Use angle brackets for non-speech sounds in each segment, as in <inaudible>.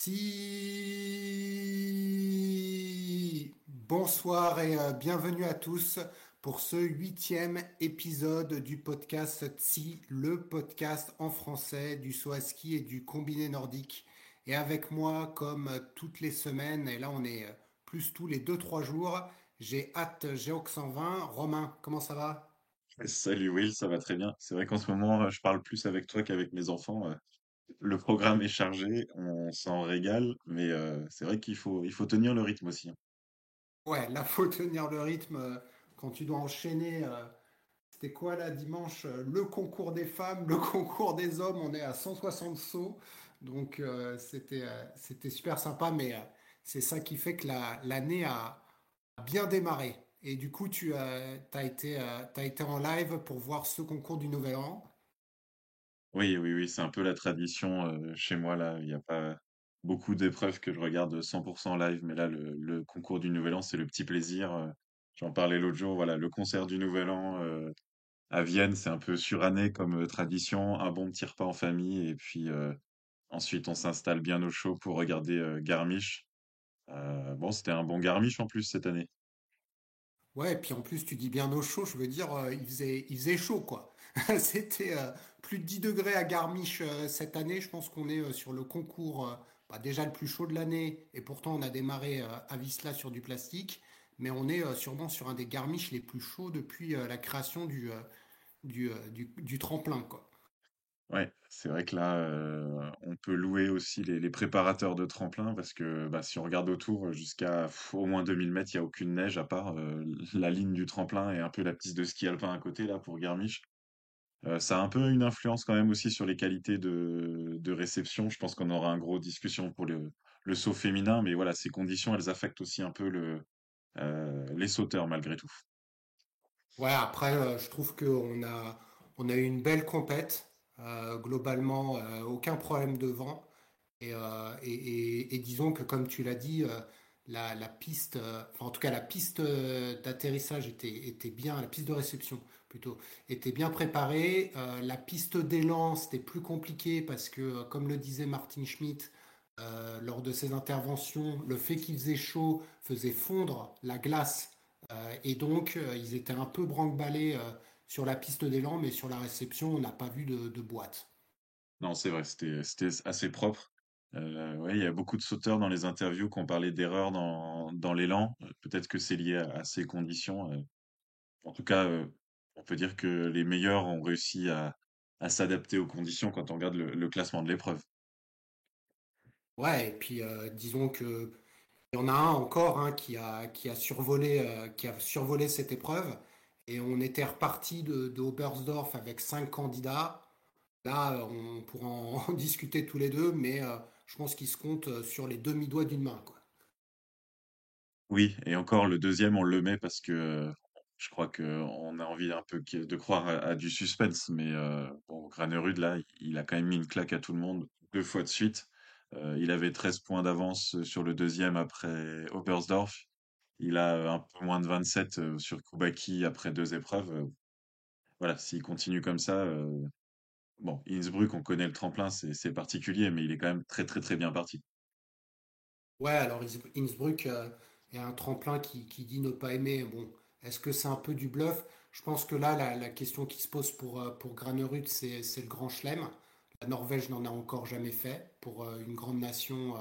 Si bonsoir et euh, bienvenue à tous pour ce huitième épisode du podcast Tsi, le podcast en français du saut à ski et du combiné nordique. Et avec moi, comme toutes les semaines, et là on est euh, plus tous les deux trois jours, j'ai hâte Géox 120. Romain, comment ça va? Salut Will, ça va très bien. C'est vrai qu'en ce moment, euh, je parle plus avec toi qu'avec mes enfants. Le programme est chargé, on s'en régale, mais euh, c'est vrai qu'il faut, il faut tenir le rythme aussi. hein. Ouais, là faut <laughs> tenir le rythme euh, quand tu dois enchaîner. euh, C'était quoi là dimanche? Le concours des femmes, le <laughs> concours des hommes, on est à 160 sauts. Donc c'était super sympa, mais c'est ça qui fait que la- l'année a, bien démarré. Et du coup, tu as, été, été en live pour voir ce concours du Nouvel An. Oui, oui, oui, c'est un peu la tradition chez moi là. Il n'y a pas beaucoup d'épreuves que je regarde 100% live, mais là, le, concours du Nouvel An, c'est le petit plaisir. J'en parlais l'autre jour, voilà, le concert du Nouvel An à Vienne, c'est un peu suranné comme tradition, un bon petit repas en famille, et puis ensuite on s'installe bien au chaud pour regarder euh, Garmisch. Bon, c'était un bon Garmisch en plus cette année. Ouais, et puis en plus, tu dis bien au chaud, je veux dire, il il faisait chaud, quoi. <laughs> C'était euh, plus de 10 degrés à Garmisch euh, cette année. Je pense qu'on est euh, sur le concours, bah, déjà le plus chaud de l'année, et pourtant on a démarré à Visla sur du plastique, mais on est sûrement sur un des Garmisch les plus chauds depuis la création du, tremplin, quoi. Ouais, c'est vrai que là, on peut louer aussi les, préparateurs de tremplin parce que bah, si on regarde autour, jusqu'à au moins 2000 mètres, il n'y a aucune neige à part la ligne du tremplin et un peu la piste de ski alpin à côté là pour Garmisch. Euh, ça a un peu une influence quand même aussi sur les qualités de, de réception. Je pense qu'on aura un gros discussion pour le, le saut féminin, mais voilà, ces conditions, elles affectent aussi un peu le, euh, les sauteurs malgré tout. Ouais, après, euh, je trouve qu'on a, on a eu une belle compète. Globalement, aucun problème de vent. Et, et- et- disons que, comme tu l'as dit, la, la piste, enfin, en tout cas, la piste d'atterrissage était, était bien, la piste de réception plutôt, était bien préparée. Euh, la piste d'élan, c'était plus compliqué parce que, euh, comme le disait Martin Schmitt, euh, lors de ses interventions, le fait qu'il faisait chaud faisait fondre la glace. Et donc, ils étaient un peu branque-ballés sur la piste d'élan, mais sur la réception, on n'a pas vu de, boîte. Non, c'est vrai, c'était assez propre. Ouais, il y a beaucoup de sauteurs dans les interviews qui ont parlé d'erreurs dans, dans l'élan. Peut-être que c'est lié à, ces conditions. En tout cas, on peut dire que les meilleurs ont réussi à, à s'adapter aux conditions quand on regarde le, le classement de l'épreuve. Ouais, et puis euh, disons que il y en a un encore hein, qui a, qui a survolé, euh, qui a survolé cette épreuve. Et on était reparti de, avec cinq candidats. Là, euh, on pourra en, <laughs> en discuter tous les deux, mais euh, je pense qu'ils se comptent sur les demi-doigts d'une main, quoi. Oui, et encore le deuxième, on le met parce que je crois que on a envie un peu de croire à, du suspense. Mais euh, bon, Granerud, là, il a quand même mis une claque à tout le monde deux fois de suite. Euh, il avait 13 points d'avance sur le deuxième après Oberstdorf. Il a un peu moins de 27 euh, sur Koubaki après deux épreuves. Voilà, s'il continue comme ça, bon, Innsbruck, on connaît le tremplin, c'est particulier, mais il est quand même très très très bien parti. Ouais, alors Inns- Innsbruck euh, est un tremplin qui, qui dit ne pas aimer. Bon, est-ce que c'est un peu du bluff? Je pense que là, la, question qui se pose pour, euh, pour Granerud, c'est, c'est le Grand Chelem. La Norvège n'en a encore jamais fait. Pour euh, une grande nation, euh,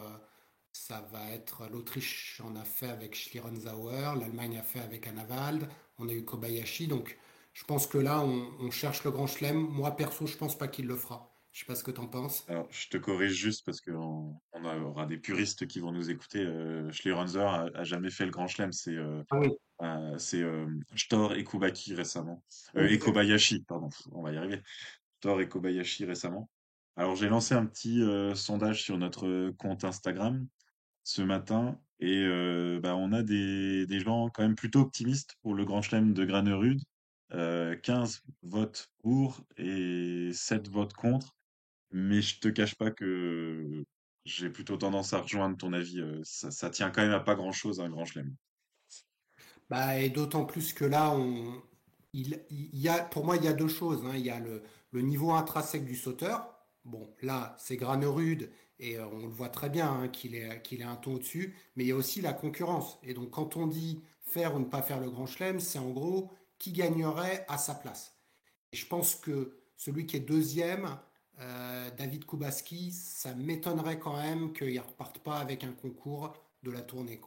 ça va être l'Autriche en a fait avec Schlierenzauer, l'Allemagne a fait avec Anavald, on a eu Kobayashi. Donc, je pense que là, on, on cherche le Grand Chelem. Moi, perso, je pense pas qu'il le fera. Je sais pas ce que t'en penses. Alors, je te corrige juste parce qu'on on aura des puristes qui vont nous écouter. Euh, Schlierenzer a, a jamais fait le Grand Chelem, c'est euh, Ah oui. euh, c'est euh, Stor et Koubaki récemment. Euh, et. Kobayashi, pardon, on va y arriver. Stor et Kobayashi récemment. Alors, j'ai lancé un petit euh, sondage sur notre compte Instagram ce matin et euh, bah, on a des, des gens quand même plutôt optimistes pour le Grand Chelem de Granerud. Euh, 15 votes pour et 7 votes contre. Mais je te cache pas que j'ai plutôt tendance à rejoindre ton avis. ça, tient quand même à pas grand-chose un Grand Chelem. Bah, et d'autant plus que là, on, il, y a, pour moi, il y a deux choses. hein. Il y a le, le niveau intrinsèque du sauteur. Bon, là, c'est Granerud Et on le voit très bien hein, qu'il est, qu'il est un ton au-dessus, mais il y a aussi la concurrence. Et donc quand on dit faire ou ne pas faire le Grand Chelem, c'est en gros qui gagnerait à sa place? Et je pense que celui qui est deuxième, euh, David Kubaski, ça m'étonnerait quand même qu'il ne reparte pas avec un concours de la tournée.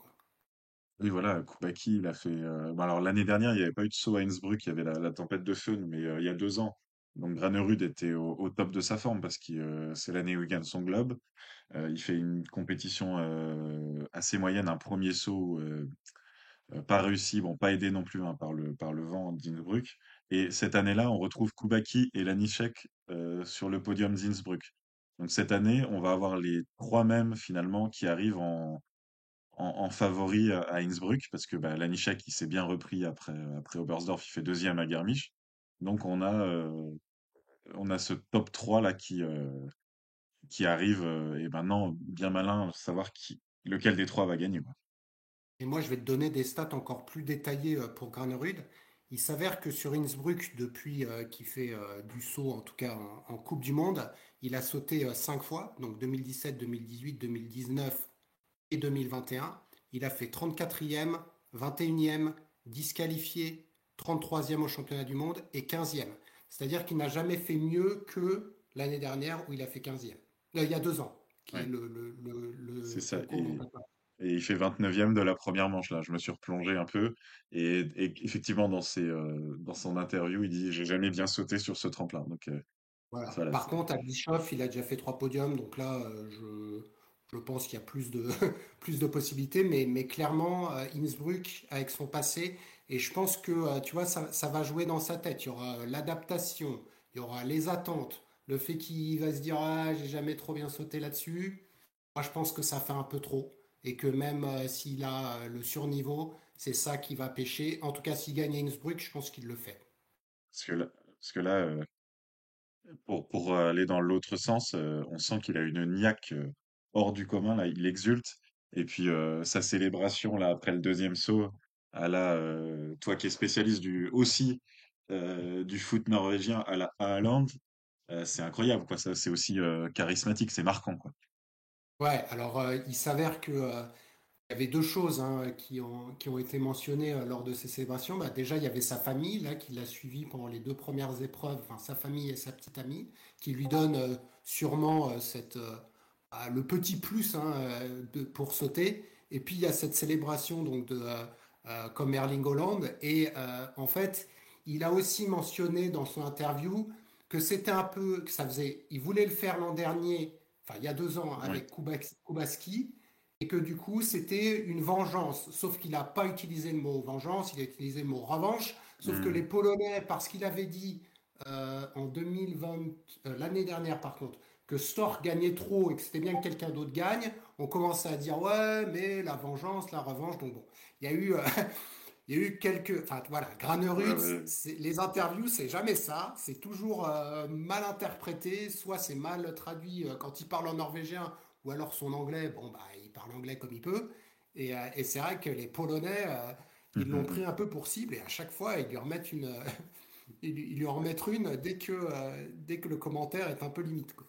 Oui, voilà, Kubaki, il a fait. euh, alors, l'année dernière, il n'y avait pas eu de saut à Innsbruck, il y avait la, tempête de feu, mais euh, il y a deux ans. Donc, Granerud était au, top de sa forme parce que c'est l'année où il gagne son globe. Il fait une compétition assez moyenne, un premier saut pas réussi, bon, pas aidé non plus hein, par le, par le vent d'Innsbruck. Et cette année-là, on retrouve Kubaki et Lanišek euh, sur le podium d'Innsbruck. Donc cette année, on va avoir les trois mêmes finalement qui arrivent en, en, favori à Innsbruck parce que bah, Lanišek il s'est bien repris après après Oberstdorf, il fait deuxième à Garmisch. Donc on a euh, on a ce top 3 là qui euh, qui arrive euh, et maintenant bien malin savoir qui lequel des trois va gagner. Et moi, je vais te donner des stats encore plus détaillées euh, pour Granerud. Il s'avère que sur Innsbruck, depuis euh, qu'il fait euh, du saut, en tout cas en, en Coupe du Monde, il a sauté euh, cinq fois, donc 2017, 2018, 2019 et 2021. Il a fait 34e, 21e, disqualifié, 33e au championnat du monde et 15e. C'est-à-dire qu'il n'a jamais fait mieux que l'année dernière où il a fait 15e. Euh, il y a deux ans, qui est Ouais, le, le- le- c'est ça. Et, il fait 29e de la première manche là. Je me suis replongé un peu et, et effectivement dans ses euh, dans son interview, il dit j'ai jamais bien sauté sur ce tremplin. Donc euh, Voilà. voilà, Par contre, à Bischoff, il a déjà fait trois podiums, donc là, euh, je, je pense qu'il y a plus de, <laughs> plus de possibilités, mais, mais clairement, Innsbruck, avec son passé, et je pense que, tu vois, ça, ça va jouer dans sa tête. Il y aura l'adaptation, il y aura les attentes, le fait qu'il va se dire, ah, j'ai jamais trop bien sauté là-dessus. Moi, je pense que ça fait un peu trop, et que même euh, s'il a euh, le surniveau, c'est ça qui va pêcher. En tout cas, s'il gagne Innsbruck, je pense qu'il le fait. parce que là, euh, Pour, pour aller dans l'autre sens, on sent qu'il a une niaque hors du commun, là, il exulte. Et puis sa célébration là après le deuxième saut, à la, toi qui es spécialiste du aussi du foot norvégien à la Haaland, c'est incroyable quoi. Ça, c'est aussi charismatique, c'est marquant quoi. Ouais, alors euh, il s'avère que euh, Il y avait deux choses hein, qui ont, qui ont été mentionnées euh, lors de ces célébrations. Bah, déjà, il y avait sa famille là, qui l'a suivi pendant les deux premières épreuves, enfin sa famille et sa petite amie, qui lui donnent euh, sûrement cette, euh, ah, le petit plus hein, pour sauter. Et puis il y a cette célébration donc de, comme Erling Haaland. Et en fait, il a aussi mentionné dans son interview que c'était un peu, que ça faisait, il voulait le faire l'an dernier, enfin il y a deux ans Oui. avec Kubaski et que du coup c'était une vengeance. Sauf qu'il n'a pas utilisé le mot vengeance, il a utilisé le mot revanche. Sauf que Hmm. les Polonais, parce qu'il avait dit euh, en 2020, euh, l'année dernière par contre, que Stork gagnait trop et que c'était bien que quelqu'un d'autre gagne, on commençait à dire ouais, mais la vengeance, la revanche. Donc bon, il y a eu, euh, il y a eu quelques. Enfin voilà, Ouais, Granerud, ouais. c'est- les interviews, c'est jamais ça. C'est toujours euh, mal interprété, soit c'est mal traduit euh, quand il parle en norvégien, ou alors son anglais, bon, bah, il parle anglais comme il peut. Et, euh, et c'est vrai que les Polonais, ils l'ont pris un peu pour cible, et à chaque fois, ils lui remettent une, <laughs> ils, lui ils lui en remettent une dès que, dès que le commentaire est un peu limite, quoi.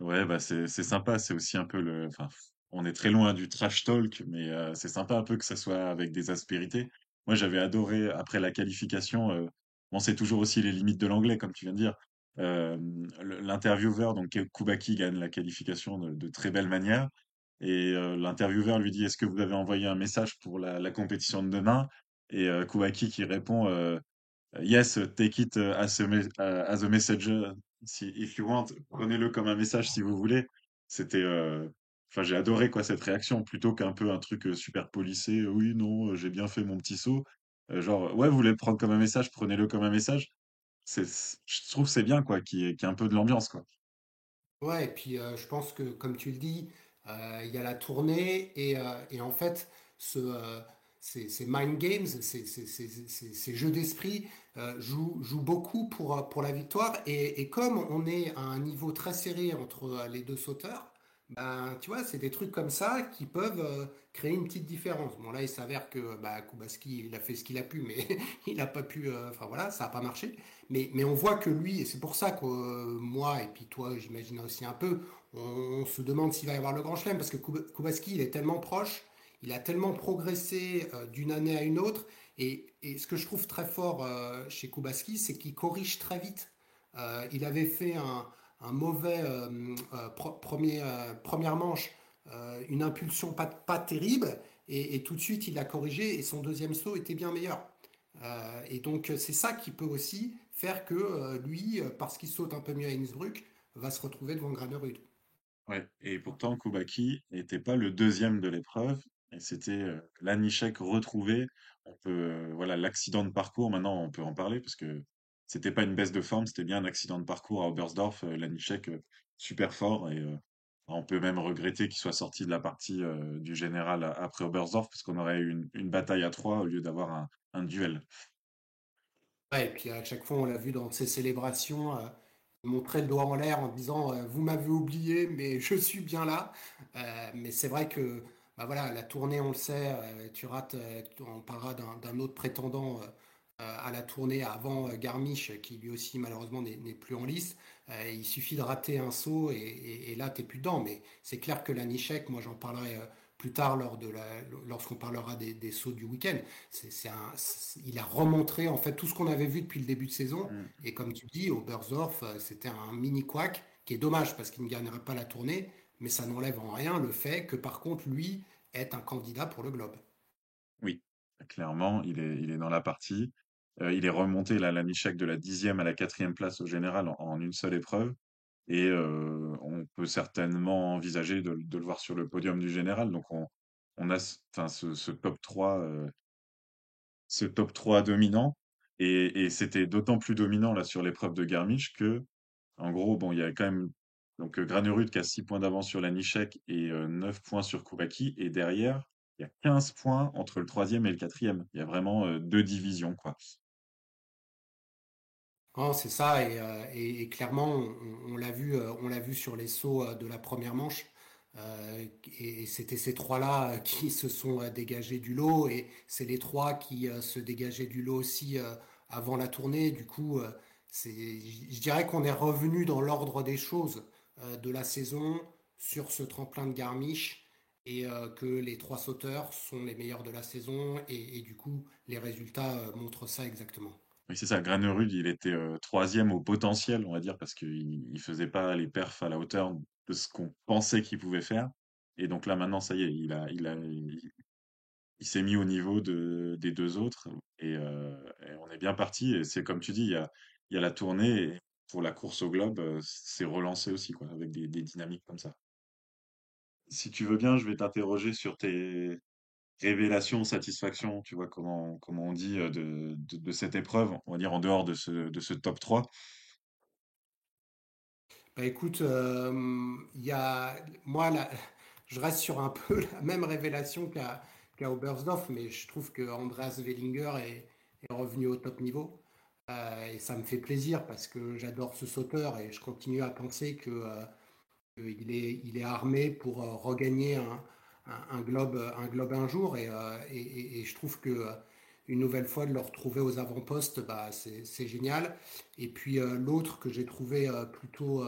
Ouais, bah c'est c'est sympa, c'est aussi un peu le enfin on est très loin du trash talk mais c'est sympa un peu que ça soit avec des aspérités. Moi, j'avais adoré après la qualification euh, bon c'est toujours aussi les limites de l'anglais comme tu viens de dire. Euh, l'intervieweur donc Koubaki gagne la qualification de, très belle manière et euh, l'intervieweur lui dit est-ce que vous avez envoyé un message pour la, compétition de demain? Et euh, Koubaki qui répond euh, euh, Yes, take it uh, as a, me- if you want. Prenez-le comme un message si vous voulez. C'était, euh, enfin, j'ai adoré quoi cette réaction plutôt qu'un peu un truc euh, super policé. Oui, non, euh, j'ai bien fait mon petit saut. Euh, genre, ouais, vous voulez le prendre comme un message, prenez-le comme un message. Je trouve que c'est bien quoi, qu'il y ait, un peu de l'ambiance quoi. Ouais, et puis euh, je pense que, comme tu le dis, euh, il y a la tournée et, euh, et en fait, ce, euh, ces, mind games, ces, ces- ces- ces- jeux d'esprit euh, jouent, beaucoup pour, euh, pour la victoire. Et, comme on est à un niveau très serré entre euh, les deux sauteurs, Ben, tu vois, c'est des trucs comme ça qui peuvent euh, créer une petite différence. Bon, là, il s'avère que bah, Kubaski, il a fait ce qu'il a pu, mais <laughs> il n'a pas pu. euh, Enfin, voilà, ça n'a pas marché. Mais, mais on voit que lui, et c'est pour ça que euh, moi, et puis toi, j'imagine aussi un peu, on, se demande s'il va y avoir le grand chelem, parce que Kub- Kubaski, il est tellement proche, il a tellement progressé d'une année à une autre. Et, et ce que je trouve très fort chez Kubaski, c'est qu'il corrige très vite. Il avait fait un un mauvais euh, euh, premier, euh, première manche, une impulsion pas, pas terrible, et, tout de suite il l'a corrigé, et son deuxième saut était bien meilleur. Et donc c'est ça qui peut aussi faire que lui, parce qu'il saute un peu mieux à Innsbruck, va se retrouver devant Granerud. Ouais, et pourtant Koubaki n'était pas le deuxième de l'épreuve, et c'était euh, Lanišek retrouvé. On peut, voilà, l'accident de parcours, maintenant on peut en parler, parce que c'était pas une baisse de forme, c'était bien un accident de parcours à Oberstdorf. Euh, Lanišek, euh, super fort, et euh, on peut même regretter qu'il soit sorti de la partie du général après Oberstdorf, parce qu'on aurait eu une, bataille à trois au lieu d'avoir un, duel. Ouais, et puis à chaque fois on l'a vu dans ses célébrations, montrait le doigt en l'air en disant Vous m'avez oublié, mais je suis bien là. Mais c'est vrai que bah voilà, la tournée, on le sait, tu rates, on parlera d'un autre prétendant à la tournée avant euh, Garmisch, qui lui aussi malheureusement n'est plus en lice. Euh, il suffit de rater un saut et, et- et là, t'es plus dedans. Mais c'est clair que la Nichek, moi j'en parlerai euh, plus tard lors de la, lorsqu'on parlera des, des sauts du week-end. C'est, un, il a remontré en fait tout ce qu'on avait vu depuis le début de saison. Mm. Et comme tu dis, Oberstdorf, euh, c'était un mini couac qui est dommage parce qu'il ne gagnerait pas la tournée, mais ça n'enlève en rien le fait que par contre, lui est un candidat pour le globe. Oui, clairement, il est, il est dans la partie. Euh, il est remonté là, Lanišek de la dixième à la quatrième place au général en, une seule épreuve. Et euh, on peut certainement envisager de, le voir sur le podium du général. Donc on, a ce, ce, top 3, euh, ce top 3 dominant. Et, et c'était d'autant plus dominant là sur l'épreuve de Garmisch que, en gros, bon, il y a quand même donc Granerud qui a 6 points d'avance sur Lanišek et euh, 9 points sur Koubaki. Et derrière, il y a 15 points entre le troisième et le quatrième. Il y a vraiment euh, deux divisions, quoi. Non, c'est ça, et, euh, clairement, on, l'a vu, euh, on l'a vu sur les sauts de la première manche, et, c'était ces trois-là <laughs> qui se sont dégagés du lot, et c'est les trois qui se dégageaient du lot aussi avant la tournée. Du coup, je dirais qu'on est revenu dans l'ordre des choses de la saison sur ce tremplin de Garmisch, et euh, que les trois sauteurs sont les meilleurs de la saison, et, du coup, les résultats euh, montrent ça exactement. Oui, c'est ça. Granerud, il était euh, troisième au potentiel, on va dire, parce qu'il il faisait pas les perfs à la hauteur de ce qu'on pensait qu'il pouvait faire. Et donc là, maintenant, ça y est, il a, il a, il, s'est mis au niveau de, des deux autres. Et, on est bien parti. Et c'est comme tu dis, il y a, la tournée. Et pour la course au globe, c'est relancé aussi, quoi, avec des dynamiques comme ça. Si tu veux bien, je vais t'interroger sur tes révélations, satisfactions, tu vois, comment, comment on dit, euh, de, de, cette épreuve, on va dire en dehors de ce, de ce top 3. Bah écoute, euh, y a, moi, <laughs> je reste sur un <laughs> peu la même révélation qu'à qu'à Oberstdorf, mais je trouve que Andreas Wellinger est, est revenu au top niveau. Euh, et ça me fait plaisir parce que j'adore ce sauteur et je continue à penser que, il est armé pour euh, regagner un, globe, un globe un jour. Et, euh, je trouve que euh, une nouvelle fois de le retrouver aux avant-postes, bah, c'est, génial. Et puis l'autre que j'ai trouvé plutôt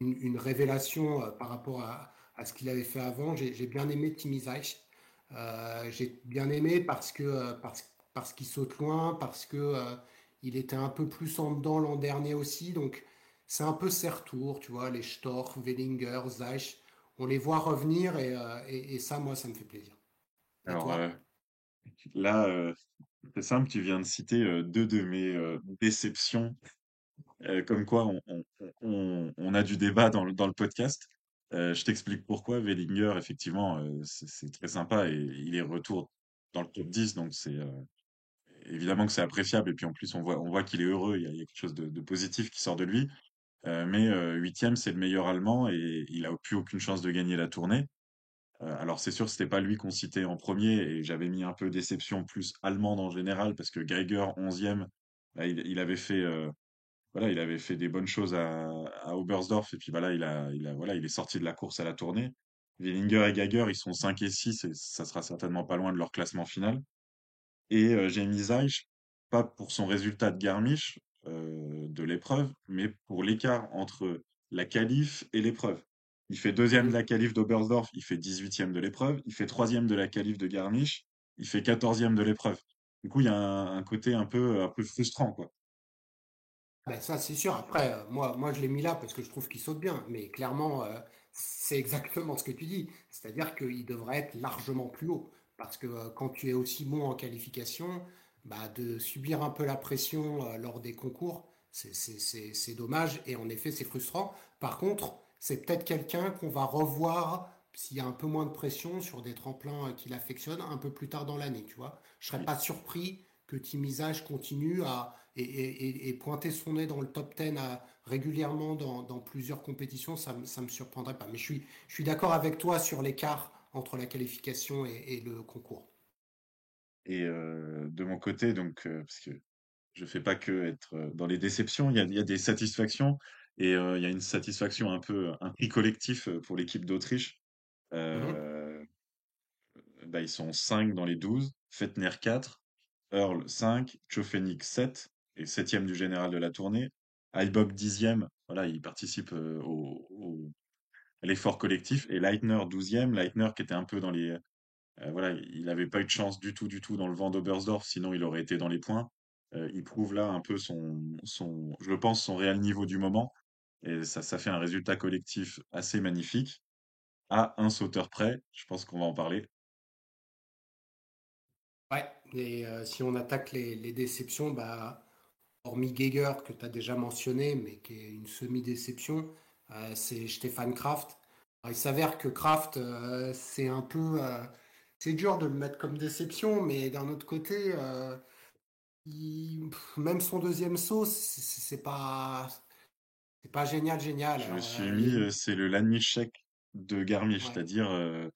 une, révélation par rapport à, ce qu'il avait fait avant, j'ai bien aimé Zajc. Euh, j'ai bien aimé parce que parce qu'il saute loin, parce que euh, il était un peu plus en dedans l'an dernier aussi. Donc c'est un peu ses retours, tu vois, les Storch, Wellinger, Zajc. On les voit revenir et, euh, et, et ça, moi, ça me fait plaisir. Et Alors euh, là, euh, c'est simple, tu viens de citer deux de mes déceptions, comme quoi on, on, on, on a du débat dans le, dans le podcast. Je t'explique pourquoi. Wellinger, effectivement, c'est très sympa et il est retour dans le top 10, donc c'est évidemment que c'est appréciable. Et puis en plus, on voit, on voit qu'il est heureux, il y a, il y a quelque chose de, de positif qui sort de lui. Euh, mais euh, huitième, c'est le meilleur Allemand et il a plus aucune chance de gagner la tournée. Euh, alors c'est sûr, c'était pas lui qu'on citait en premier et j'avais mis un peu déception plus allemande en général parce que Geiger, onzième, là, il, avait fait voilà, il avait fait des bonnes choses à, à Oberstdorf et puis voilà, il a, il a, voilà, il est sorti de la course à la tournée. Willinger et Geiger, ils sont 5 et 6 et ça sera certainement pas loin de leur classement final. Et euh, Jamie Zeich, pas pour son résultat de Garmisch de l'épreuve, mais pour l'écart entre la qualif et l'épreuve. Il fait deuxième de la qualif d'Oberstdorf, il fait 18e de l'épreuve, il fait troisième de la qualif de Garmisch, il fait quatorzième de l'épreuve. Du coup, il y a un, côté un peu, un frustrant, quoi. Ben ça, c'est sûr. Après, euh, moi, moi, je l'ai mis là parce que je trouve qu'il saute bien. Mais clairement, euh, c'est exactement ce que tu dis. C'est-à-dire qu'il devrait être largement plus haut. Parce que euh, quand tu es aussi bon en qualification, bah, de subir un peu la pression lors des concours, c'est dommage. Et en effet, c'est frustrant. Par contre, c'est peut-être quelqu'un qu'on va revoir s'il y a un peu moins de pression sur des tremplins euh, qu'il affectionne un peu plus tard dans l'année, tu vois. Je serais Oui. pas surpris que Timisage continue à et, et- et pointer son nez dans le top 10 à- régulièrement dans, dans plusieurs compétitions, ça, me- ça me surprendrait pas. Mais je suis, je suis d'accord avec toi sur l'écart entre la qualification et, et le concours. Et euh, de mon côté, donc, euh, parce que je fais pas que être dans les déceptions, il y a, il y a des satisfactions et euh, il y a une satisfaction un peu, un prix collectif pour l'équipe d'Autriche. Euh, bah, ils sont 5 dans les 12, Fettner 4, Earl 5, Chofenik 7 et septième du général de la tournée. Heilbock 10e, voilà, il participe au, au- à l'effort collectif. Et Leitner 12e, Leitner qui était un peu dans les... euh, voilà, il n'avait pas eu de chance du tout, du tout dans le vent d'Oberstdorf, sinon il aurait été dans les points. Euh, il prouve là un peu son, je pense, son réel niveau du moment. Et ça, ça fait un résultat collectif assez magnifique. À un sauteur près, je pense qu'on va en parler. Ouais, et euh, si on attaque les, déceptions, bah, hormis Geiger que tu as déjà mentionné, mais qui est une semi-déception, euh, c'est Stéphane Kraft. Il s'avère que Kraft, c'est un peu. c'est dur de le mettre comme déception, mais d'un autre côté, il- pff, même son deuxième saut, c'est pas, c'est pas génial, génial. Je me suis euh, mis, eu- euh, c'est le Lanmich de Garmisch, ouais. c'est-à-dire euh,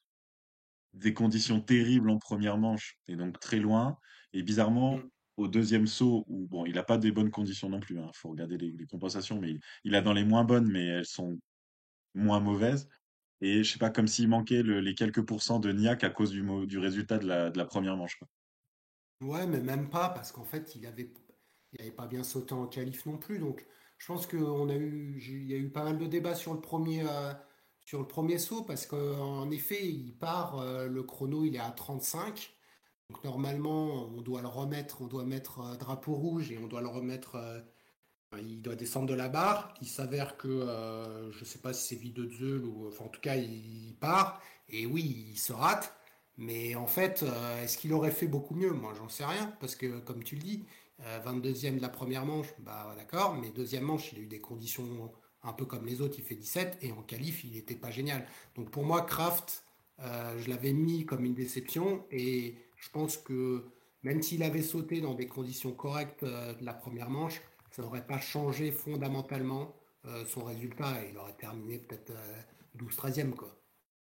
des conditions terribles en première manche et donc très loin. Et bizarrement, Mm. au deuxième saut, où bon, il n'a pas des bonnes conditions non plus, il faut regarder les, les compensations, mais il, il a dans les moins bonnes, mais elles sont moins mauvaises. Et je sais pas, comme s'il manquait le- les quelques pourcents de Niak à cause du, du résultat de la, de la première manche, quoi. Ouais, mais même pas, parce qu'en fait, il avait, il pas bien sauté en qualif non plus. Donc, je pense qu'on a eu, y a eu pas mal de débats sur le premier, euh, sur le premier saut, parce qu'en effet, il part, euh, le chrono, il est à 35. Donc, normalement, on doit le remettre, on doit mettre euh, drapeau rouge et on doit le remettre, il doit descendre de la barre. Il s'avère que, euh, je sais pas si c'est Videozeul ou, enfin, en tout cas, il part. Et oui, il se rate. Mais en fait, euh, est-ce qu'il aurait fait beaucoup mieux? Moi, j'en sais rien, parce que comme tu le dis, euh, 22e de la première manche, bah d'accord, mais deuxième manche, il a eu des conditions un peu comme les autres, il fait 17, et en qualif, il n'était pas génial. Donc pour moi, Kraft, euh, je l'avais mis comme une déception, et je pense que même s'il avait sauté dans des conditions correctes euh, de la première manche, ça n'aurait pas changé fondamentalement euh, son résultat, et il aurait terminé peut-être euh, 12-13e, quoi.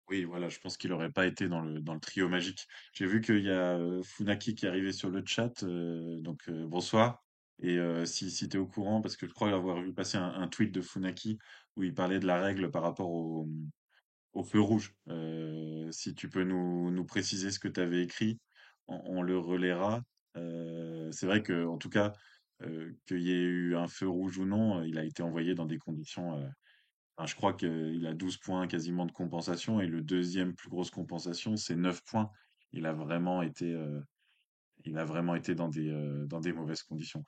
Oui, voilà, je pense qu'il aurait pas été dans le, trio magique. J'ai vu qu'il y a euh, Funaki qui est arrivé sur le chat, euh, donc euh, bonsoir. Et si, si tu es au courant, parce que je crois avoir vu passer un, tweet de Funaki où il parlait de la règle par rapport au, feu rouge. Si tu peux nous, nous préciser ce que tu avais écrit, on, le relaiera. C'est vrai que, en tout cas, qu'il y ait eu un feu rouge ou non, il a été envoyé dans des conditions Je crois qu'il a 12 points quasiment de compensation et le deuxième plus grosse compensation, c'est 9 points. Il a vraiment été, euh, il a vraiment été dans des, euh, dans des mauvaises conditions,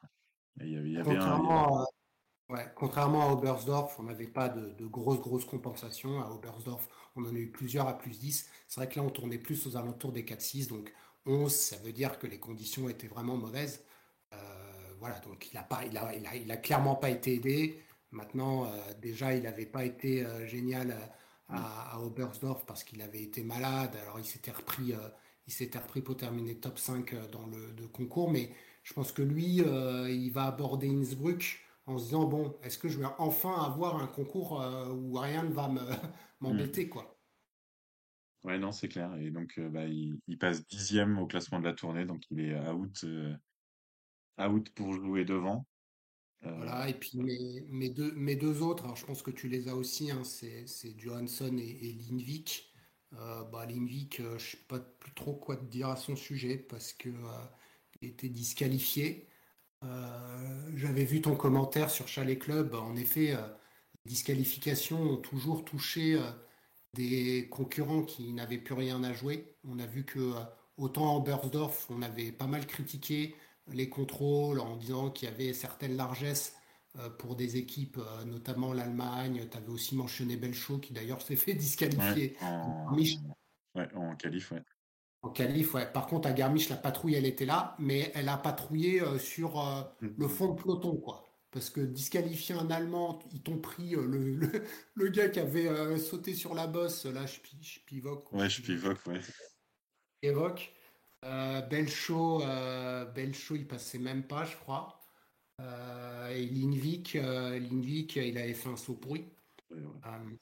Contrairement à Oberstdorf, on n'avait pas de, grosses, grosses compensations. À Oberstdorf, on en a eu plusieurs à plus 10. C'est vrai que là, on tournait plus aux alentours des 4-6. Donc 11, ça veut dire que les conditions étaient vraiment mauvaises. Euh, voilà, donc il a, pas, il a, il a, il a clairement pas été aidé. Maintenant, euh, déjà, il n'avait pas été euh, génial euh, Mm. à, à Oberstdorf parce qu'il avait été malade. Alors, il s'était repris, euh, il s'était repris pour terminer top 5 euh, dans le, concours. Mais je pense que lui, il va aborder Innsbruck en se disant, bon, est-ce que je vais enfin avoir un concours où rien ne va me, <laughs> Mm. m'embêter, quoi? Ouais, non, c'est clair. Et donc, bah, il, il passe dixième au classement de la tournée, donc il est out, out pour jouer devant. Voilà, et puis mes, mes deux, mes deux autres, alors je pense que tu les as aussi, hein, c'est, Johansson et, et Lindvik. Euh, bah, Lindvik, euh, je ne sais pas plus trop quoi te dire à son sujet parce que euh, il était disqualifié. Euh, j'avais vu ton commentaire sur Chalet Club. En effet, euh, les disqualifications ont toujours touché euh, des concurrents qui n'avaient plus rien à jouer. On a vu que euh, autant en Bersdorf, on avait pas mal critiqué les contrôles en disant qu'il y avait certaines largesses euh, pour des équipes, euh, notamment l'Allemagne. Tu avais aussi mentionné Belchot qui d'ailleurs s'est fait Ouais, disqualifier en, ouais, en qualif, ouais. en qualif. Ouais. Par contre, à Garmisch, la patrouille, elle était là, mais elle a patrouillé euh, sur euh, le fond de peloton, quoi. Parce que disqualifier un Allemand, ils t'ont pris euh, le, <laughs> le, le gars qui avait sauté sur la bosse, là, ou je Ouais, sais je pivote, ouais. évoque. Euh, Belcho, euh, Belcho, il passait même pas, je crois. Euh, et Lindvik, euh, il avait fait un saut pourri. Ouais, ouais.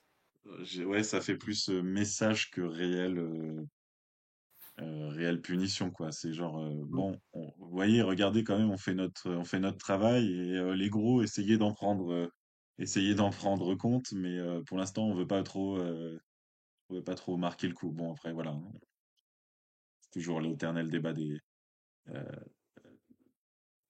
Euh, ouais, ça fait plus message que réel, réelle punition, quoi. C'est genre, euh, bon, on- vous voyez, regardez quand même, on fait notre, on fait notre travail et les gros, essayez d'en prendre, essayez d'en prendre compte, mais pour l'instant, on veut pas trop, on veut pas trop marquer le coup. Bon, après, voilà, hein, toujours l'éternel débat des, euh,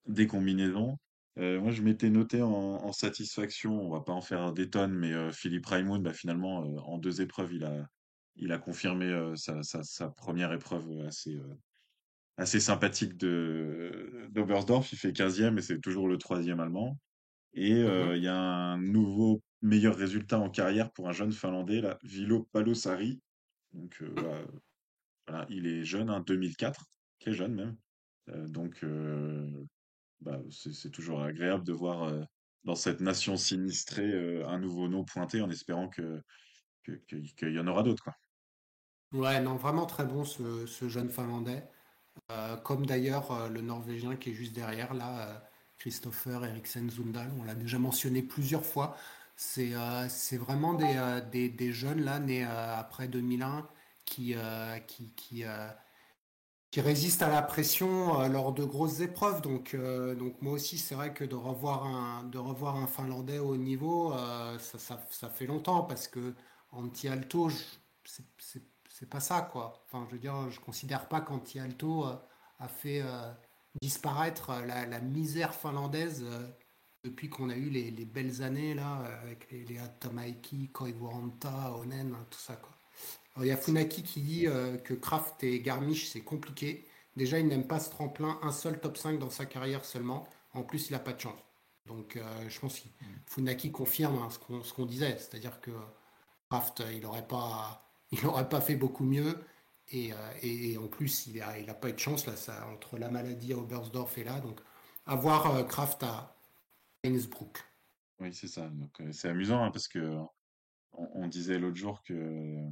des combinaisons. Euh, moi, je m'étais noté en, en satisfaction, on va pas en faire des tonnes, mais euh, Philippe Raimond, bah, finalement, euh, en deux épreuves, il a, il a confirmé sa, sa, sa première épreuve assez, assez sympathique de d'Oberstdorf. Il fait 15e et c'est toujours le troisième allemand. Et mhm, il y a un nouveau meilleur résultat en carrière pour un jeune Finlandais, là, Vilo Palosari. Donc bah, il est jeune, hein, 2004, très jeune même. Euh, donc euh, bah, c'est toujours agréable de voir euh, dans cette nation sinistrée un nouveau nom pointé en espérant que, que- que- qu'il y en aura d'autres. Ouais, non, vraiment très bon ce, jeune Finlandais. Comme d'ailleurs le Norvégien qui est juste derrière, là, Christopher Eriksen Zundal, on l'a déjà mentionné plusieurs fois. C'est vraiment des, des, des jeunes là, nés après 2001 qui, euh, qui, qui, euh, qui résistent à la pression euh, lors de grosses épreuves. Donc, donc moi aussi, c'est vrai que de revoir un, de revoir un Finlandais au niveau, ça, ça, ça fait longtemps parce que Antti Alto, je- c'est pas ça, quoi. Enfin, je veux dire, je considère pas qu'Antti Alto euh, a fait disparaître la, la misère finlandaise depuis qu'on a eu les, les belles années là, avec les, les Atamaiki, Koivuanta, Onen, hein, tout ça. Alors, il y a Funaki qui dit euh, que Kraft et Garmisch, c'est compliqué. Déjà, il n'aime pas ce tremplin, un seul top 5 dans sa carrière seulement. En plus, il n'a pas de chance. Donc, euh, je pense que Funaki confirme hein, ce qu'on ce qu'on disait. C'est-à-dire que Kraft, euh, il n'aurait pas, <laughs> il aurait pas fait beaucoup mieux. Et, euh, et- et en plus, il n'a il a pas eu de chance là, ça, entre la maladie à Oberstdorf et là. Donc, avoir euh, Kraft à Innsbruck. Oui, c'est ça. Donc, euh, c'est amusant hein, parce que on, on disait l'autre jour que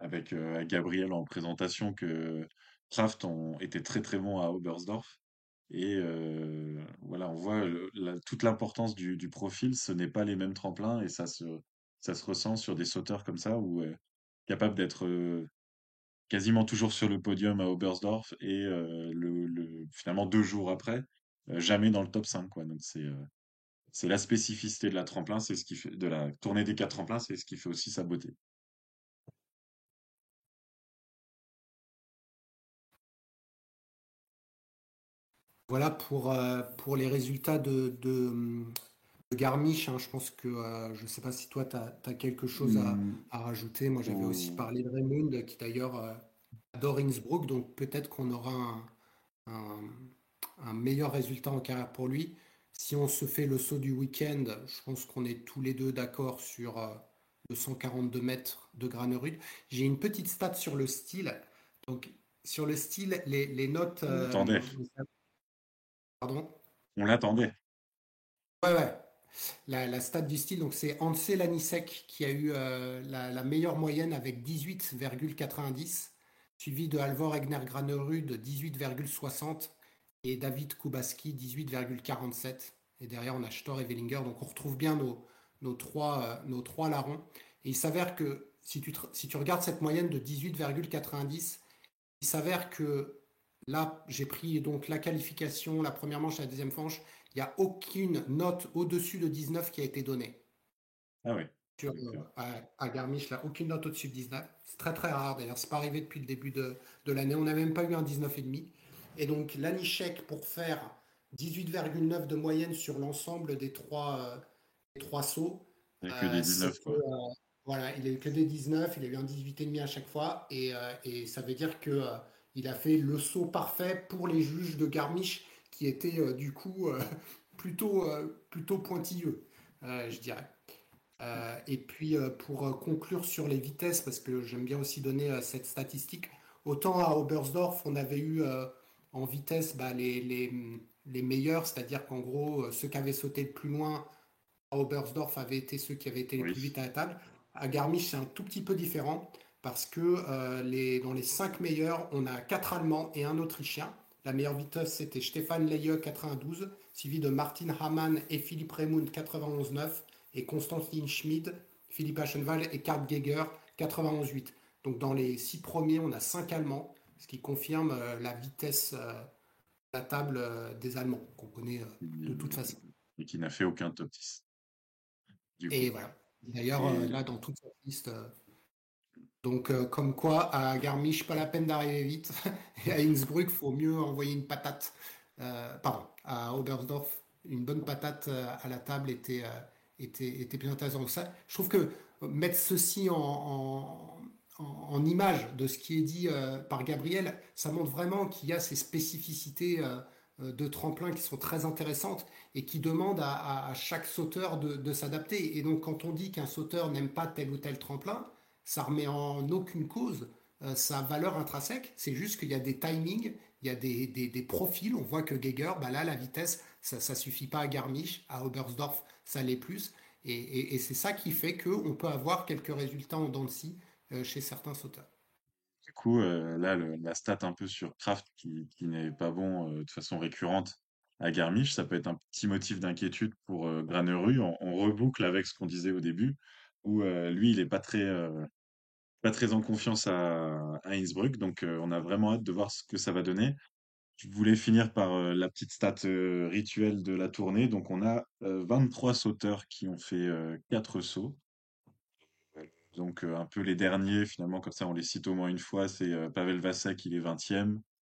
avec euh, Gabriel en présentation que Kraft était très très bon à Oberstdorf. Et euh, voilà, on voit la- toute l'importance du, profil. Ce n'est pas les mêmes tremplins et ça se, ça se ressent sur des sauteurs comme ça où euh, capable d'être euh, quasiment toujours sur le podium à Oberstdorf et euh, le, le- finalement deux jours après, euh, jamais dans le top 5 quoi. Donc c'est euh, c'est la spécificité de la tremplin, c'est ce qui fait de la tournée des quatre tremplins, c'est ce qui fait aussi sa beauté. Voilà pour, euh, pour les résultats de, de, de Garmisch. hein. je pense que euh, je ne sais pas si toi, tu as, quelque chose à, Hmm, à rajouter. Moi, j'avais aussi ou- parlé de Raymond, qui d'ailleurs euh, adore Innsbruck. Donc peut-être qu'on aura un, un- un meilleur résultat en carrière pour lui. Si on se fait le saut du week-end, je pense qu'on est tous les deux d'accord sur euh, le 142 mètres de Granerud. J'ai une petite stat sur le style. Donc, sur le style, les, les notes. l'attendait, pardon? on l'attendait. Ouais, ouais. La, la stat du style, donc c'est Ance Lanisek qui a eu euh, la, la meilleure moyenne avec 18,90, suivi de Halvor Egner Granerud de 18,60 et David Kubaski 18,47. Et derrière, on a Stor et Wellinger. Donc on retrouve bien nos, nos trois, euh, nos trois larrons. Et il s'avère que si tu, te- si tu regardes cette moyenne de 18,90, il s'avère que là, j'ai pris donc la qualification, la première manche, la deuxième manche. il n'y a aucune note au-dessus de 19 qui a été donnée. Ah oui. Sur, à, Garmisch, là, aucune note au-dessus de 19. C'est très très rare d'ailleurs, c'est pas arrivé depuis le début de, l'année. On n'a même pas eu un 19,5. Et donc l'Anichek, pour faire 18,9 de moyenne sur l'ensemble des trois, trois sauts, il n'y a que des 19. voilà, il a eu que des 19, il a eu un 18,5 à chaque fois. Et, et ça veut dire que il a fait le saut parfait pour les juges de Garmisch qui étaient euh, du coup euh, <laughs> plutôt, euh, plutôt pointilleux, je dirais. et puis pour conclure sur les vitesses, parce que j'aime bien aussi donner cette statistique, autant à Oberstdorf, on avait eu en vitesse bah, les, les, les, meilleurs, c'est-à-dire qu'en gros, ceux qui avaient sauté le plus loin à Oberstdorf avaient été ceux qui avaient été les plus vite à la table. À Garmisch, c'est un tout petit peu différent parce que euh, les, dans les cinq meilleurs, on a quatre Allemands et un Autrichien. La meilleure vitesse, c'était Stéphane Leye, 92, suivi de Martin Hamann et Philippe Raymond, 91,9, et Konstantin Schmid, Philippe Aschenwald et Karl Geiger, 91,8. Donc dans les six premiers, on a cinq Allemands, ce qui confirme euh, la vitesse euh, de la table des Allemands, qu'on connaît de toute façon. Et qui n'a fait aucun top 10. Et voilà. D'ailleurs, là, dans toute cette liste, donc, euh, comme quoi, à Garmisch, pas la peine d'arriver vite. <laughs> Et à Innsbruck, faut mieux envoyer une patate. Euh, pardon, à Oberstdorf, une bonne patate euh, à la table était, était, était plus intéressant. Ça, je trouve que mettre ceci en, image de ce qui est dit par Gabriel, ça montre vraiment qu'il y a ces spécificités de tremplin qui sont très intéressantes et qui demandent à, chaque sauteur de s'adapter. Et donc, quand on dit qu'un sauteur n'aime pas tel ou tel tremplin, ça remet en aucune cause euh, sa valeur intrinsèque. C'est juste qu'il y a des timings, il y a des, des, profils. On voit que Geiger, bah là, la vitesse, ça ne suffit pas à Garmisch, à Oberstdorf, ça l'est plus. Et, et, c'est ça qui fait qu'on peut avoir quelques résultats en dents de scie euh, chez certains sauteurs. Du coup, euh, là, la stat un peu sur Kraft qui, qui n'est pas bon de façon récurrente à Garmisch, ça peut être un petit motif d'inquiétude pour Granerud. On, on, reboucle avec ce qu'on disait au début, où lui, il n'est pas très pas très en confiance à, Innsbruck, donc euh, on a vraiment hâte de voir ce que ça va donner. Je voulais finir par euh, la petite stat euh, rituelle de la tournée. Donc on a 23 sauteurs qui ont fait 4 sauts. Donc un peu les derniers, finalement, comme ça on les cite au moins une fois, c'est Pavel Vasek, il est 20e,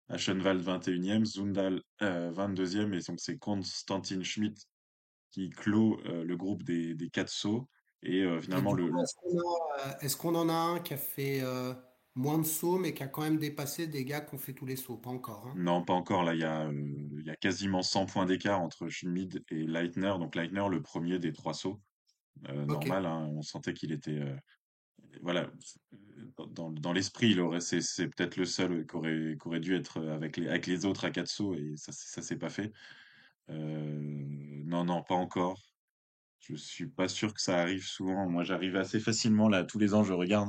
Aschenwald 21e, Zundal 22e, et donc c'est Konstantin Schmidt qui clôt le groupe des, des 4 sauts. Et finalement, le. Est-ce qu'on en a un qui a fait moins de sauts, mais qui a quand même dépassé des gars qui ont fait tous les sauts? Pas encore. Hein. Non, pas encore. Là, il y a, il y a quasiment 100 points d'écart entre Schmid et Leitner. Donc, Leitner, le premier des trois sauts. Normal, hein, on sentait qu'il était. voilà, dans, dans l'esprit, il aurait, c'est, c'est peut-être le seul qui aurait, dû être avec les, avec les autres à quatre sauts et ça, ça s'est pas fait. non, non, pas encore. Je suis pas sûr que ça arrive souvent. Moi, j'arrive assez facilement là. Tous les ans, je regarde.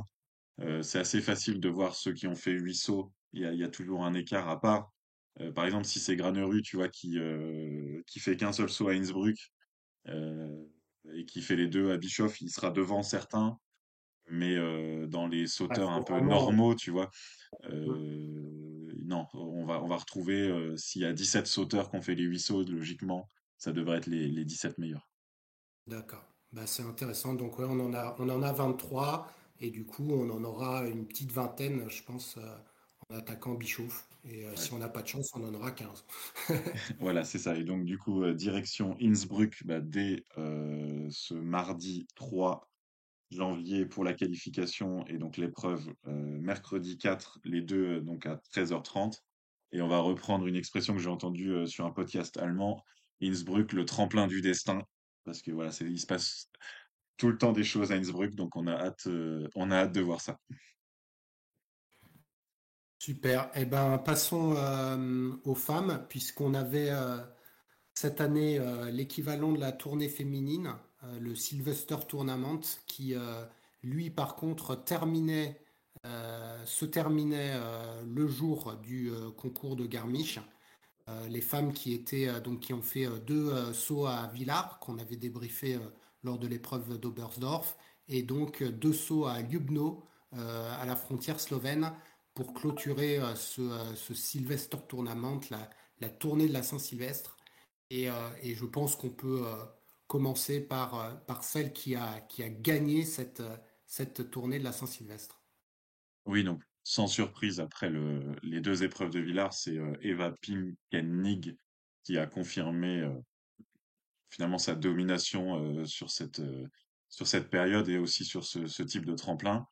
Euh, c'est assez facile de voir ceux qui ont fait huit sauts. Il y a, il y a toujours un écart à part. Euh, par exemple, si c'est Granerud, tu vois, qui euh, qui fait qu'un seul saut à Innsbruck et qui fait les deux à Bischoff, il sera devant certains. Mais dans les sauteurs un peu normaux, tu vois, non, on va on va retrouver s'il y a 17 sauteurs qui ont fait les huit sauts, logiquement, ça devrait être les les 17 meilleurs. D'accord. Bah, c'est intéressant. Donc, ouais, on en a, on en a 23 et du coup, on en aura une petite vingtaine, je pense, euh, en attaquant Bischoff. Et euh, si on n'a pas de chance, on en aura 15. <laughs> voilà, c'est ça. Et donc, du coup, euh, direction Innsbruck bah, dès ce mardi 3 janvier pour la qualification et donc l'épreuve mercredi 4, les deux donc à 13h30. Et on va reprendre une expression que j'ai entendue sur un podcast allemand. Innsbruck, le tremplin du destin parce que voilà, il se passe tout le temps des choses à Innsbruck, donc on a hâte, euh, on a hâte de voir ça. Super. Eh ben, passons euh, aux femmes, puisqu'on avait euh, cette année l'équivalent de la tournée féminine, le Sylvester Tournament, qui lui, par contre, terminait, se terminait le jour du concours de Garmisch. Euh, les femmes qui étaient euh, donc qui ont fait euh, deux sauts à Villars qu'on avait débriefé lors de l'épreuve d'Oberstdorf et donc deux sauts à Ljubno à la frontière slovène pour clôturer ce, Sylvester Tournament, la, tournée de la Saint-Sylvestre. Et, et je pense qu'on peut commencer par, par celle qui a, qui a gagné cette, cette tournée de la Saint-Sylvestre. Oui, donc sans surprise, après le, les deux épreuves de Villars, c'est euh, Eva Pimkennig qui a confirmé euh, finalement sa domination euh, sur cette, sur cette période et aussi sur ce, type de tremplin.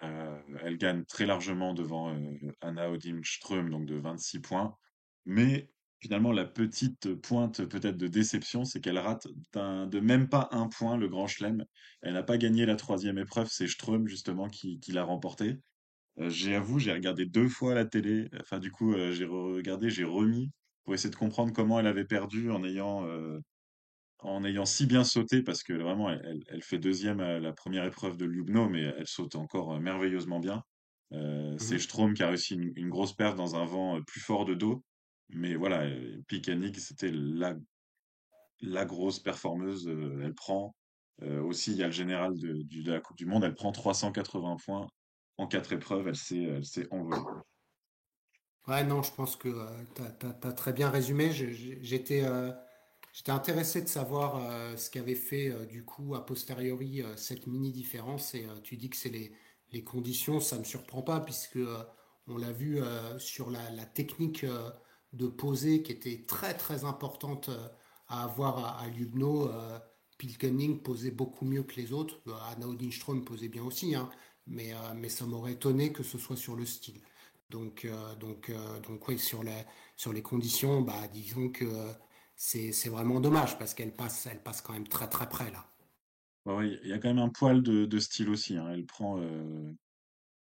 Elle gagne très largement devant Anna Odin-Ström, donc de 26 points. Mais finalement, la petite pointe peut-être de déception, c'est qu'elle rate de même pas un point le Grand Chelem. Elle n'a pas gagné la troisième épreuve, c'est Ström justement qui, qui l'a remporté. Euh, j'avoue, j'ai regardé deux fois la télé. Enfin, du coup, euh, j'ai regardé, j'ai remis pour essayer de comprendre comment elle avait perdu en ayant, euh, en ayant si bien sauté, parce que vraiment, elle, elle- elle fait deuxième à la première épreuve de Lugno, mais elle saute encore euh, merveilleusement bien. Euh, c'est Mhm. Strom qui a réussi une, une grosse perte dans un vent euh, plus fort de dos. Mais voilà, euh, Pikanik, c'était la, la grosse performeuse. euh, elle prend. euh, aussi, il y a le général de, du- de la Coupe du Monde. Elle prend 380 points en quatre épreuves. Elle s'est, envolée. Ouais, non, je pense que tu as, très bien résumé. J'étais euh, intéressé de savoir euh, ce qu'avait fait euh, du coup a posteriori euh, cette mini différence. Et euh, tu dis que c'est les, les conditions, ça me surprend pas puisque euh, on l'a vu euh, sur la, technique euh, de poser qui était très très importante euh, à avoir à, Lugno. Euh, Pilkening posait beaucoup mieux que les autres. Euh, Anna Odinström posait bien aussi, hein, mais, euh, mais ça m'aurait étonné que ce soit sur le style. Donc, euh, donc, euh, donc oui, sur les, sur les conditions, bah, disons que c'est, vraiment dommage parce qu'elle passe, elle passe quand même très très près là. Ouais, il y a quand même un poil de, de style aussi. hein. Elle prend,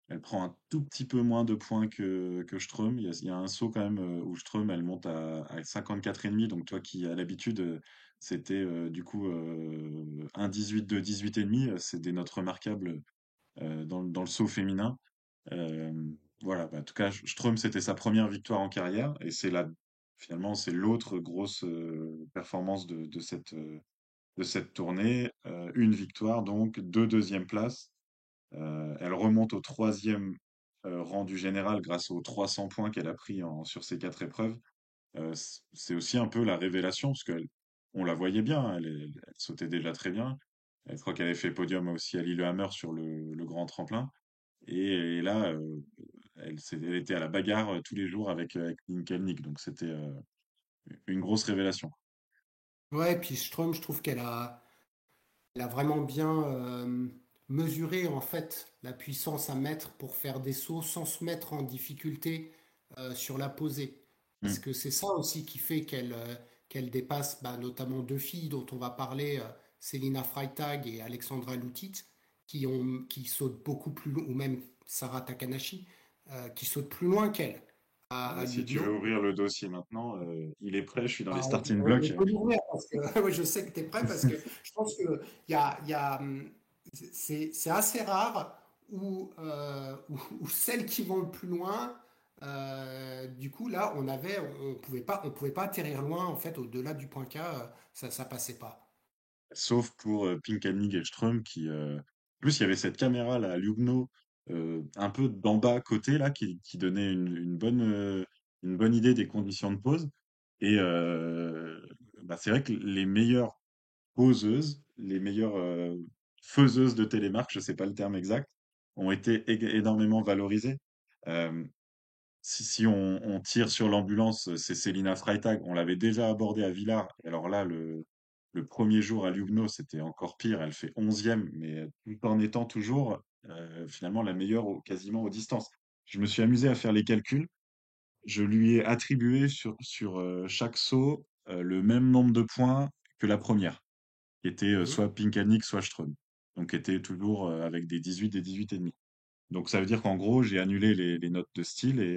elle prend un tout petit peu moins de points que, que Ström. Il y a, un saut quand même où Ström, elle monte à, à 54,5. Donc toi qui as l'habitude, c'était du coup euh, un 18 de 18,5. euh, C'est des notes remarquables dans, le- dans le saut féminin. Euh, voilà, bah, en tout cas, Ström, c'était sa première victoire en carrière. Et c'est finalement, c'est l'autre grosse euh, performance de, cette, euh, de cette tournée. Euh, une victoire, donc deux deuxièmes places. Euh, elle remonte au troisième euh, rang du général grâce aux 300 points qu'elle a pris sur ces quatre épreuves. Euh, c'est aussi un peu la révélation, parce qu'elle, on la voyait bien, elle sautait déjà très bien. Je crois qu'elle avait fait podium aussi à Lillehammer sur le, le grand tremplin. Et, et là, euh, elle, était à la bagarre euh, tous les jours avec, euh, avec Nick. Donc c'était euh, une grosse révélation. Ouais, et puis Strom, je trouve qu'elle a, elle a vraiment bien euh, mesuré en fait la puissance à mettre pour faire des sauts sans se mettre en difficulté sur la posée. Parce Mm. que c'est ça aussi qui fait qu'elle qu'elle dépasse bah, notamment deux filles dont on va parler, Selina Freitag et Alexandra Lutit, qui ont, qui sautent beaucoup plus loin, ou même Sarah Takanashi, euh, qui sautent plus loin qu'elle si tu veux ouvrir le dossier maintenant, euh, il est prêt, je suis dans les on, starting blocks. <laughs> je sais que tu es prêt parce que <laughs> je pense que y a, y a, hum, c'est assez rare où, euh, où, où celles qui vont le plus loin, euh, du coup là on avait, on pouvait pas, on pouvait pas atterrir loin en fait au-delà du point K, ça ça passait pas. Sauf pour euh, Pinkelnig et Ström qui... En plus, il y avait cette caméra là à Lugno, un peu d'en bas côté, là, qui, donnait une, bonne, une bonne idée des conditions de pause. Et bah, c'est vrai que les meilleures poseuses, les meilleures faiseuses de télémarque, je sais pas le terme exact, ont été énormément valorisées. Si, si on, tire sur l'ambulance, c'est Célina Freitag. On l'avait déjà abordé à Villars. Alors là, le, le premier jour à Lugno, c'était encore pire. Elle fait onzième, mais tout en étant toujours euh, finalement la meilleure au- quasiment aux distances. Je me suis amusé à faire les calculs. Je lui ai attribué sur, sur euh, chaque saut euh, le même nombre de points que la première, qui était Mhm. soit Pinkanick, soit Ström. Donc, qui était toujours avec des 18 et 18 et demi. Donc ça veut dire qu'en gros, j'ai annulé les, les notes de style et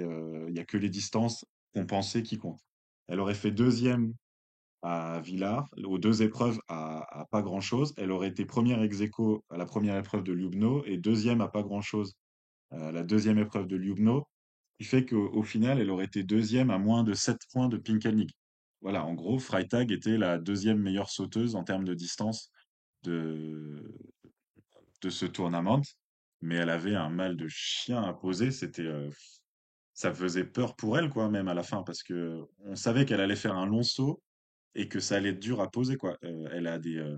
il y a que les distances compensées qui comptent. Elle aurait fait deuxième à Villars, aux deux épreuves à, pas grand-chose. Elle aurait été première ex aequo à la première épreuve de Lubno et deuxième à pas grand-chose à la deuxième épreuve de Lubno, qui fait qu'au au final, elle aurait été deuxième à moins de 7 points de Pinkelnig. Voilà, en gros, Freitag était la deuxième meilleure sauteuse en termes de distance de, de ce tournament, mais elle avait un mal de chien à poser. C'était, euh, ça faisait peur pour elle, quoi, même à la fin, parce que on savait qu'elle allait faire un long saut. Et que ça allait être dur à poser, quoi. Euh, elle a des, euh,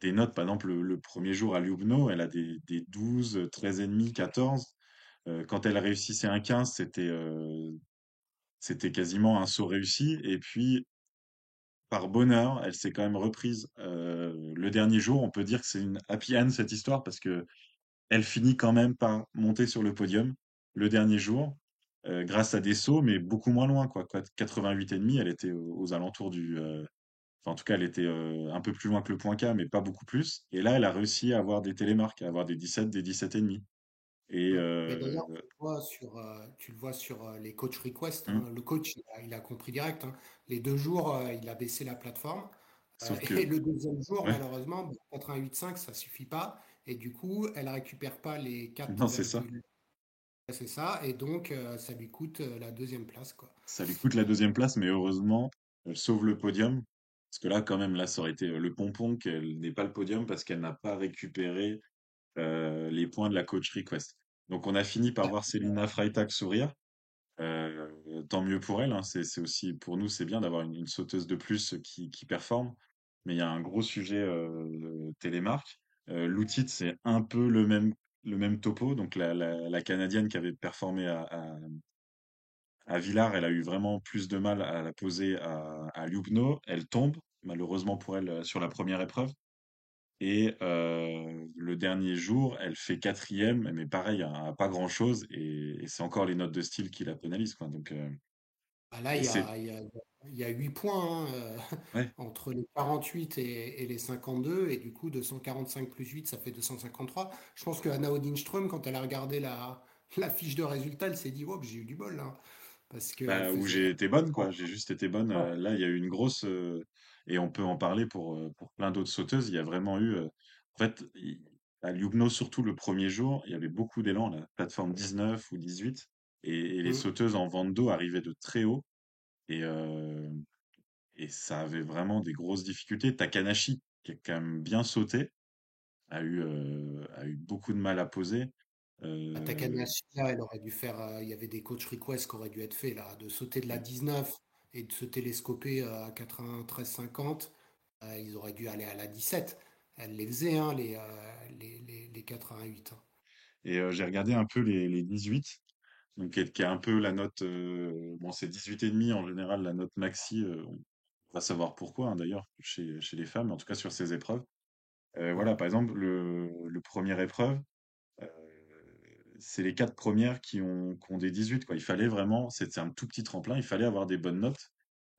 des notes, par exemple, le, premier jour à Ljubno, elle a des, des 12, 13,5, 14. Euh, quand elle réussissait un 15, c'était euh, c'était quasiment un saut réussi. Et puis, par bonheur, elle s'est quand même reprise le dernier jour. On peut dire que c'est une happy end cette histoire parce que elle finit quand même par monter sur le podium le dernier jour euh, grâce à des sauts, mais beaucoup moins loin, quoi. 88,5, elle était aux, alentours du. euh, Enfin, en tout cas, elle était euh, un peu plus loin que le point K, mais pas beaucoup plus. Et là, elle a réussi à avoir des télémarques, à avoir des 17, des 17,5. Et d'ailleurs, tu le vois sur, tu le vois sur les coach requests. hum, hein. Le coach, il a, il a compris direct. hein. Les deux jours, il a baissé la plateforme. Et le deuxième jour, ouais, malheureusement, bah, 88,5, ça suffit pas. Et du coup, elle récupère pas les non, c'est ça. 4, c'est ça. Et donc, euh, ça lui coûte euh, la deuxième place, quoi. Ça lui coûte la deuxième place, mais heureusement, elle sauve le podium. Parce que là, quand même, là, ça aurait été euh, le pompon qu'elle n'ait pas le podium parce qu'elle n'a pas récupéré les points de la coach request. Donc, on a fini par voir Célina Freitag sourire. Tant mieux pour elle. hein. C'est, aussi pour nous, c'est bien d'avoir une, sauteuse de plus qui, qui performe. Mais il y a un gros sujet télémarque. L'outil, c'est un peu le même, le même topo. Donc la, la, Canadienne qui avait performé à, à, Villars, elle a eu vraiment plus de mal à la poser à, à Ljubno. Elle tombe, malheureusement pour elle, euh, sur la première épreuve. Et euh, le dernier jour, elle fait quatrième, mais pareil, à, à pas grand-chose. Et c'est encore les notes de style qui la pénalisent, quoi. Donc, euh, Bah là, il y a, il y a, il y a 8 points hein, euh, ouais, entre les 48 et, et les 52. Et du coup, 245 plus 8, ça fait 253. Je pense que Anna Odinström, quand elle a regardé la, la fiche de résultat, elle s'est dit, j'ai eu du bol là. Parce qu'elle bah, où j'ai été bonne, quoi. J'ai juste été bonne. Ouais. euh, là, il y a eu une grosse, euh, et on peut en parler pour, pour plein d'autres sauteuses. Il y a vraiment eu, euh, en fait, à Ljubno, surtout le premier jour, il y avait beaucoup d'élan, la plateforme 19 ou 18, et, et les Mm. sauteuses en vente d'eau arrivaient de très haut, et, euh, et ça avait vraiment des grosses difficultés. Takanashi, qui a quand même bien sauté, a eu, euh, a eu beaucoup de mal à poser. À Euh, Takanashi, là, elle aurait dû faire. euh, il y avait des coach requests qui auraient dû être faits là, de sauter de la 19 et de se télescoper à 93,50. euh, ils auraient dû aller à la 17. Elle les faisait, hein, les, les, les, les 88. hein. et euh, j'ai regardé un peu les, les 18. Donc, qui est, un peu la note, euh, bon, c'est 18 et demi en général, la note maxi, euh, on va savoir pourquoi, hein, d'ailleurs, chez, chez les femmes, en tout cas sur ces épreuves. Euh, voilà, par exemple, le, le première épreuve, c'est les quatre premières qui ont, qui ont des 18, quoi. Il fallait vraiment, c'est un tout petit tremplin, il fallait avoir des bonnes notes,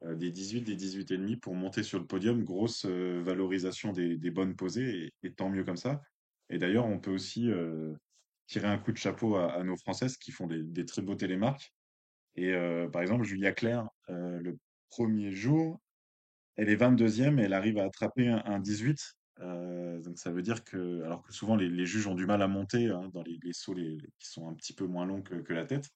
des 18, des 18 et demi pour monter sur le podium, grosse valorisation des, des bonnes posées, et, tant mieux comme ça. Et d'ailleurs, on peut aussi tirer un coup de chapeau à, nos Françaises qui font des, très beaux télémarques. Et euh, par exemple, Julia Claire, euh, le premier jour, elle est 22e et elle arrive à attraper un, un 18. Euh, donc ça veut dire que, alors que souvent les, juges ont du mal à monter hein, dans les, sauts qui sont un petit peu moins longs que, la tête.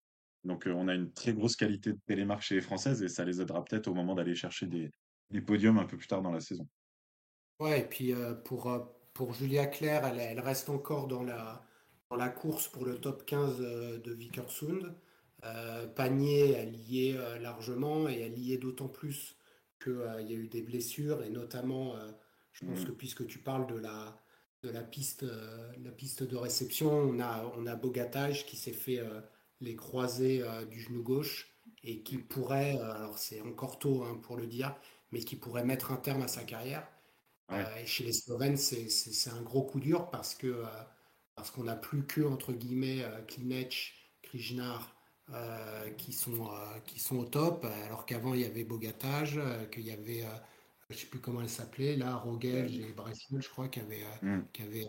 Donc on a une très grosse qualité de télémarque chez les Françaises et ça les aidera peut-être au moment d'aller chercher des, podiums un peu plus tard dans la saison. Ouais, et puis pour, pour Julia Claire, elle, reste encore dans la, la course pour le top 15 euh, de Vikersund. Euh, Panier, y est euh, largement et y est d'autant plus qu'il y a eu des blessures et notamment, euh, je pense que Mm. puisque tu parles de la, de la piste, euh, la piste de réception, on a, on a Bogatage qui s'est fait euh, les croisés euh, du genou gauche et qui pourrait, euh, alors c'est encore tôt hein, pour le dire, mais qui pourrait mettre un terme à sa carrière. Ouais, Euh, et chez les Slovènes, c'est un gros coup dur parce que euh, parce qu'on n'a plus que entre guillemets euh, Klinec, Krishnar euh, qui sont euh, qui sont au top, alors qu'avant il y avait Bogatage, euh, qu'il y avait je sais plus comment elle s'appelait là, Rogel et Bressuel, je crois, qui avaient mm, qui avaient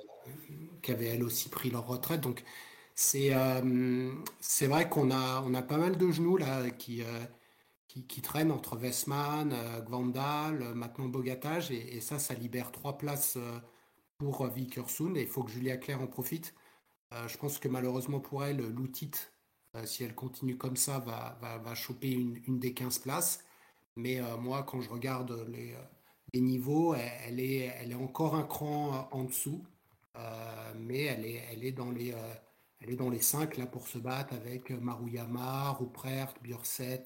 qui avaient elles aussi pris leur retraite. Donc c'est c'est vrai qu'on a on a pas mal de genoux là qui qui, qui traîne entre Westman, Gvandal, euh, maintenant Bogatage, et, et ça, ça libère trois places pour euh, Vikersund, et il faut que Julia Claire en profite. Euh, je pense que malheureusement pour elle, l'Outit, euh, si elle continue comme ça, va, va, va choper une, des 15 places. Mais moi, quand je regarde les, les niveaux, elle, est, elle est encore un cran en dessous, mais elle est, elle est dans les, elle est dans les 5 là pour se battre avec Maruyama, Ruprecht, Björset,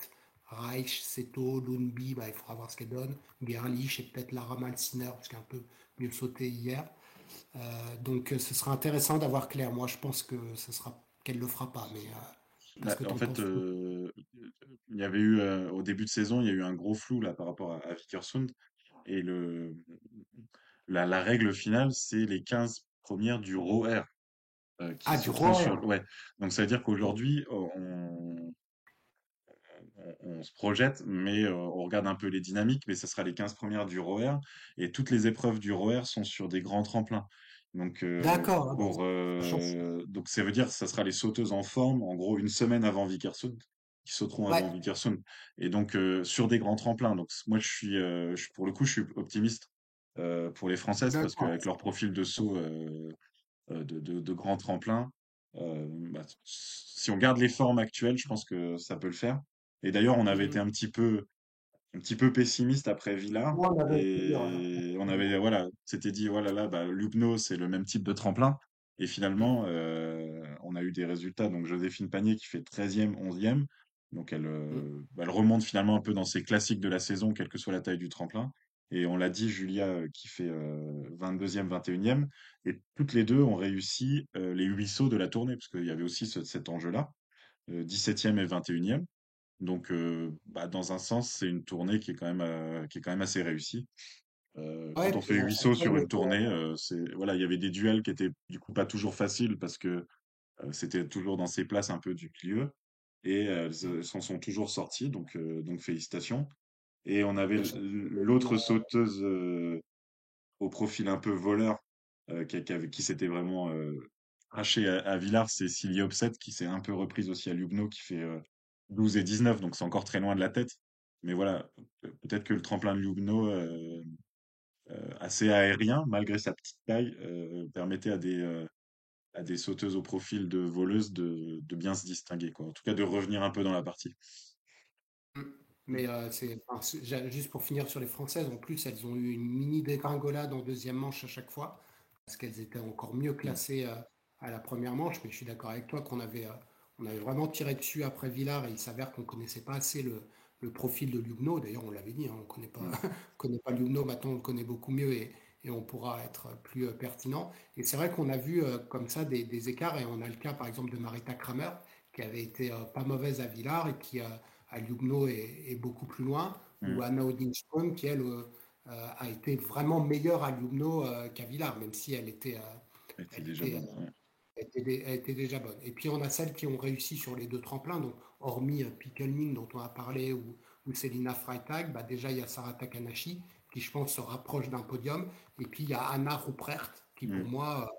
Reich, Seto, Lundby, bah, il faudra voir ce qu'elle donne. Gerlich et peut-être Lara Malsiner, parce qu'elle a un peu mieux sauté hier. Euh, donc ce sera intéressant d'avoir Claire. Moi, je pense que ce sera qu'elle le fera pas, mais Bah, qu'est-ce que en fait, euh, il y avait eu euh, au début de saison, il y a eu un gros flou là par rapport à, à Vikersund et le la, la règle finale, c'est les 15 premières du ROR euh, qui Ah, du roar. ouais. Donc ça veut dire qu'aujourd'hui, on, on, on se projette, mais euh, on regarde un peu les dynamiques, mais ça sera les 15 premières du ROR, et toutes les épreuves du ROR sont sur des grands tremplins. Donc, euh, D'accord, ah pour, euh, donc ça veut dire que ça sera les sauteuses en forme, en gros, une semaine avant Vikersund, qui sauteront avant Ouais, Vikersund, et donc sur des grands tremplins. Donc moi, je suis, je- pour le coup, je suis optimiste pour les Françaises, parce qu'avec leur profil de saut de, de, de grands tremplins. Bah, si on garde les formes actuelles, je pense que ça peut le faire. Et d'ailleurs, on avait été Mhm. un petit peu, un petit peu pessimiste après Villars. Moi, on avait été, ouais, Et on avait, voilà, s'était dit, voilà, là, bah, Lugno, c'est le même type de tremplin. Et finalement, euh, on a eu des résultats. Donc, Joséphine Panier qui fait treizième onzième Donc, elle, euh, bah, elle remonte finalement un peu dans ses classiques de la saison, quelle que soit la taille du tremplin. Et on l'a dit, Julia qui fait euh, 22e, 21e. Et toutes les deux ont réussi les huit sauts de la tournée, parce qu'il y avait aussi ce- cet enjeu-là, euh, 17e et 21e. Donc, euh, bah, dans un sens, c'est une tournée qui est quand même, euh, qui est quand même assez réussie. Euh, Ouais, quand on fait on huit sauts sur une tournée, euh, c'est, voilà, il y avait des duels qui étaient du coup pas toujours faciles parce que euh, c'était toujours dans ces places un peu du milieu. Et elles s'en sont toujours sorties, donc, donc félicitations. Et on avait l'autre sauteuse au profil un peu voleur qui, qui, qui s'était vraiment craché à, à Villars, c'est Silly Opset qui s'est un peu reprise aussi à Lugno qui fait 12 et 19, donc c'est encore très loin de la tête. Mais voilà, pe- peut-être que le tremplin de Lugno, euh, euh, assez aérien, malgré sa petite taille, euh, permettait à des, à des sauteuses au profil de voleuses de, de bien se distinguer, quoi. En tout cas, de revenir un peu dans la partie. Mm. Mais euh, c'est, enfin, juste pour finir sur les Françaises, en plus, elles ont eu une mini dégringolade en deuxième manche à chaque fois, parce qu'elles étaient encore mieux Mm. classées euh, à la première manche. Mais je suis d'accord avec toi qu'on avait, euh, on avait vraiment tiré dessus après Villars, et il s'avère qu'on connaissait pas assez le, le profil de Lugno. D'ailleurs, on l'avait dit, hein, on connaît pas, <laughs> connaît pas Lugno, maintenant on le connaît beaucoup mieux et, et on pourra être plus euh, pertinent. Et c'est vrai qu'on a vu euh, comme ça des, des écarts, et on a le cas par exemple de Marita Kramer, qui avait été euh, pas mauvaise à Villars et qui à Lugno est, est beaucoup plus loin, ou Mm. Anna Odinström qui, elle, a été vraiment meilleure à Lugno qu'à Villars, même si elle était, Elle était elle déjà était, bonne. ouais. Elle était, elle était déjà bonne. Et puis on a celles qui ont réussi sur les deux tremplins, donc hormis euh, Pickelning dont on a parlé, ou, ou Selina Freitag, bah déjà il y a Sarah Takanashi qui je pense se rapproche d'un podium, et puis il y a Anna Ruprecht qui pour Mm. moi euh,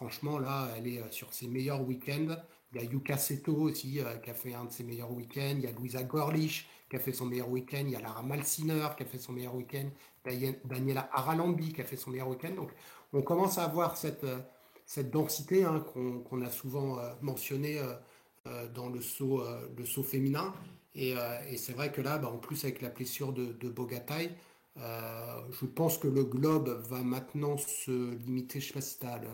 Franchement, là, elle est euh, sur ses meilleurs week-ends. Il y a Yuka Seto aussi euh, qui a fait un de ses meilleurs week-ends. Il y a Louisa Gorlich qui a fait son meilleur week-end. Il y a Lara Malsiner qui a fait son meilleur week-end. Daniela Aralambi qui a fait son meilleur week-end. Donc, on commence à avoir cette, euh, cette densité hein, qu'on a souvent euh, mentionnée euh, euh, dans le saut, le saut féminin. Et, et c'est vrai que là, bah, en plus, avec la blessure de, de Bogatay, je pense que le globe va maintenant se limiter. Je ne sais pas si tu as le,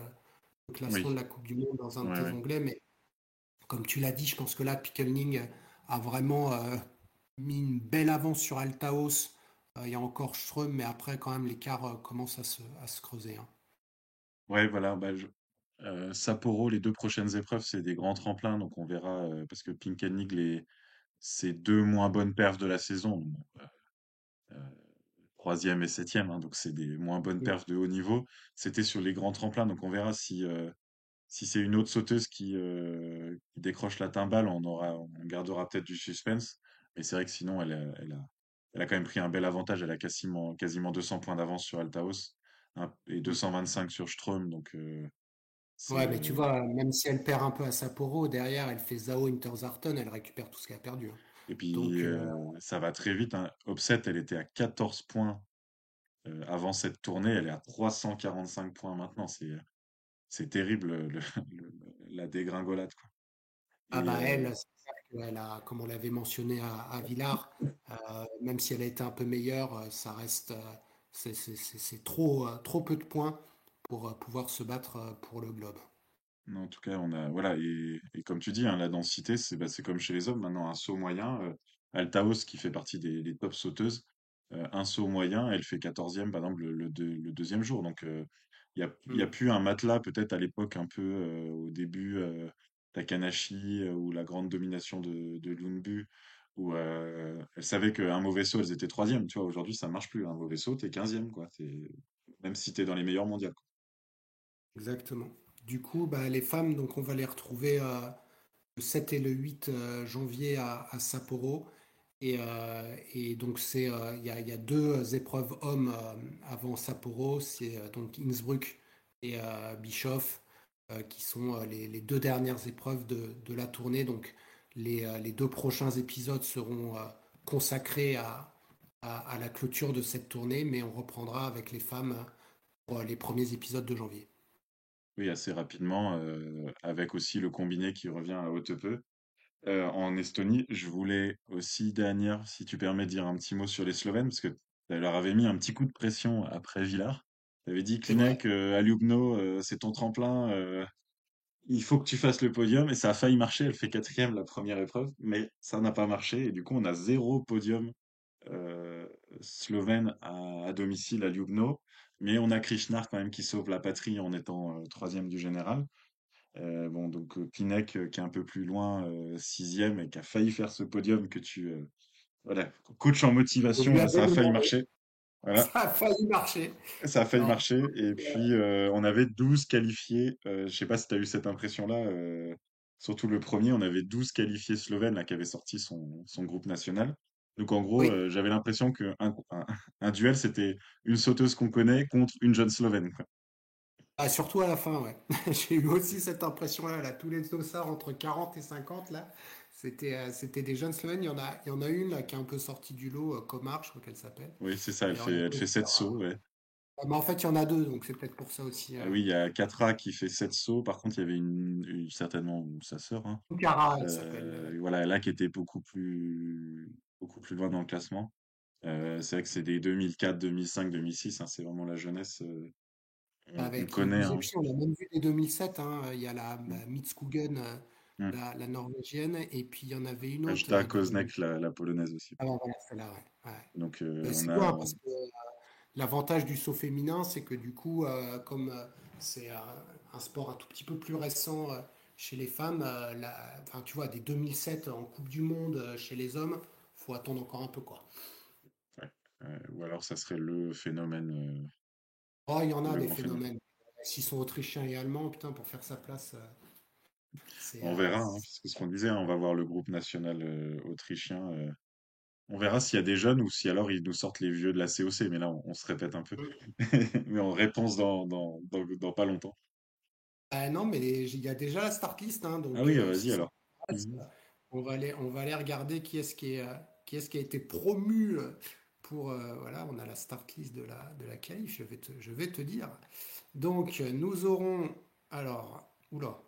le classement Oui, de la Coupe du Monde dans un de ouais, tes ouais. onglets, mais comme tu l'as dit, je pense que là, Pickelning a vraiment euh, mis une belle avance sur Altaos. Euh, il y a encore Ström, mais après, quand même, l'écart euh, commence à se, à se creuser. hein. Ouais, voilà, bah, je- euh, Sapporo, les deux prochaines épreuves, c'est des grands tremplins, donc on verra, euh, parce que Pinkennig, les, c'est deux moins bonnes perfs de la saison, bon, euh, troisième et septième, hein, donc c'est des moins bonnes perfs de haut niveau. C'était sur les grands tremplins, donc on verra si, euh, si c'est une autre sauteuse qui, euh, qui décroche la timbale, on aura, on gardera peut-être du suspense. Mais c'est vrai que sinon, elle, a- elle a, elle a quand même pris un bel avantage. Elle a quasiment, quasiment 200 points d'avance sur Altaos hein, et Mm. 225 sur Ström, donc euh, Ouais, mais tu vois, même si elle perd un peu à Sapporo, derrière, elle fait Zao Interzarten, elle récupère tout ce qu'elle a perdu. hein. Et puis, Donc, euh, euh, ça va très vite. Hein. Elle était à 14 points euh, avant cette tournée. Elle est à 345 points maintenant. C'est, c'est terrible, le- le- <laughs> le- la dégringolade, quoi. Ah Et bah euh, elle, c'est qu'elle a, comme on l'avait mentionné à, à Villars, euh, même si elle a été un peu meilleure, euh, ça reste, euh, c'est c'est- c'est- c'est trop, euh, trop peu de points pour euh, pouvoir se battre euh, pour le globe. non, en tout cas, on a, voilà. Et, et comme tu dis, hein, la densité, c'est bah, c'est comme chez les hommes maintenant, un saut moyen. euh, Altaos, qui fait partie des, des top sauteuses, euh, un saut moyen, elle fait quatorzième par exemple, le, le, deux- le deuxième jour. Donc, euh, il y a, il y a Mm. plus un matelas, peut-être à l'époque, un peu euh, au début, euh, Takanashi euh, ou la grande domination de, de Lunbu, où euh, elle savait qu'un mauvais saut, elles étaient troisième. Tu vois, aujourd'hui, ça marche plus. Un mauvais saut, t'es quinzième, quoi. T'es- Même si t'es dans les meilleurs mondiaux. quoi. Exactement. Du coup, bah, les femmes, donc on va les retrouver euh, le 7 et le 8 euh, janvier à, Sapporo. Et, euh, donc il y a, deux épreuves hommes avant Sapporo, c'est donc Innsbruck et Bischoff qui sont les, deux dernières épreuves de, la tournée. Donc les, deux prochains épisodes seront consacrés à, à, la clôture de cette tournée, mais on reprendra avec les femmes pour les premiers épisodes de janvier. Oui, assez rapidement, euh, avec aussi le combiné qui revient à haute peu. Euh, en Estonie, je voulais aussi, dernière, si tu permets, dire un petit mot sur les Slovènes, parce que tu leur avais mis un petit coup de pression après Villars. Tu avais dit. Klinek, euh, à Ljubno, c'est ton tremplin, il faut que tu fasses le podium, et ça a failli marcher, elle fait quatrième la première épreuve, mais ça n'a pas marché, et du coup, on a zéro podium slovène à, à domicile à Ljubno, mais on a Krishnar quand même qui sauve la patrie en étant euh, troisième du général. Euh, bon, donc euh, Pinec euh, qui est un peu plus loin, euh, sixième, et qui a failli faire ce podium que tu... voilà, coach en motivation, ça a failli marcher. Voilà, ça a failli marcher. ça a failli marcher. Et puis, on avait 12 qualifiés. Je sais pas si tu as eu cette impression-là. surtout le premier, on avait 12 qualifiés slovènes là, qui avaient sorti son, son groupe national. Donc, en gros, oui, euh, j'avais l'impression qu'un un, un duel, c'était une sauteuse qu'on connaît contre une jeune slovène. quoi. Ah, surtout à la fin, ouais. <laughs> J'ai eu aussi cette impression-là, là. Tous les dossards entre 40 et 50, là, c'était euh, c'était des jeunes Slovènes. Il y en a, il y en a une là, qui est un peu sortie du lot, euh, Komar, je crois qu'elle s'appelle. Oui, c'est ça, elle Et fait, elle fait d'autres, 7 sauts. euh, ouais. ah, mais en fait, il y en a deux, donc c'est peut-être pour ça aussi. Ah Euh, oui, il y a Katra qui fait 7 sauts. Par contre, il y avait une, une- certainement sa sœur, hein, Cara, elle s'appelle. euh, euh, voilà, là qui était beaucoup plus, beaucoup plus loin dans le classement. Euh, c'est vrai que c'est des 2004, 2005, 2006. hein, c'est vraiment la jeunesse. euh, on, on avec les connaît. 12 Hein. on a même vu les 2007. hein. Il y a la, la Mitsukugen, euh, Mm. la, la norvégienne, et puis il y en avait une autre Ajda euh, des 2000. Koznek, la, la polonaise aussi. Ah, bah, voilà, celle-là, ouais. ouais. Donc euh, on c'est a. bien parce que L'avantage du saut féminin, c'est que du coup, comme c'est un sport un tout petit peu plus récent chez les femmes, la- enfin, tu vois, des 2007 en Coupe du Monde chez les hommes, faut attendre encore un peu, quoi. ouais, euh, ou alors ça serait le phénomène, euh, Oh, il y en a le des phénomène. phénomènes. S'ils sont autrichiens et allemands, putain, pour faire sa place, euh, c'est... On euh, verra, hein, que ce qu'on disait, hein, on va voir le groupe national euh, autrichien. euh, On verra s'il y a des jeunes ou si alors ils nous sortent les vieux de la COC, mais là on, on se répète un peu. <laughs> Mais en réponse dans, dans, dans, dans pas longtemps. Ah non, mais il y a déjà la start list, hein, Ah oui, euh, vas-y alors. Mhm. euh, on va aller, on va aller regarder qui est-ce qui est, euh, qui est-ce qui a été promu euh, pour, euh, voilà, on a la start list de la, de la je vais te, je vais te dire. Donc, nous aurons, alors, oula,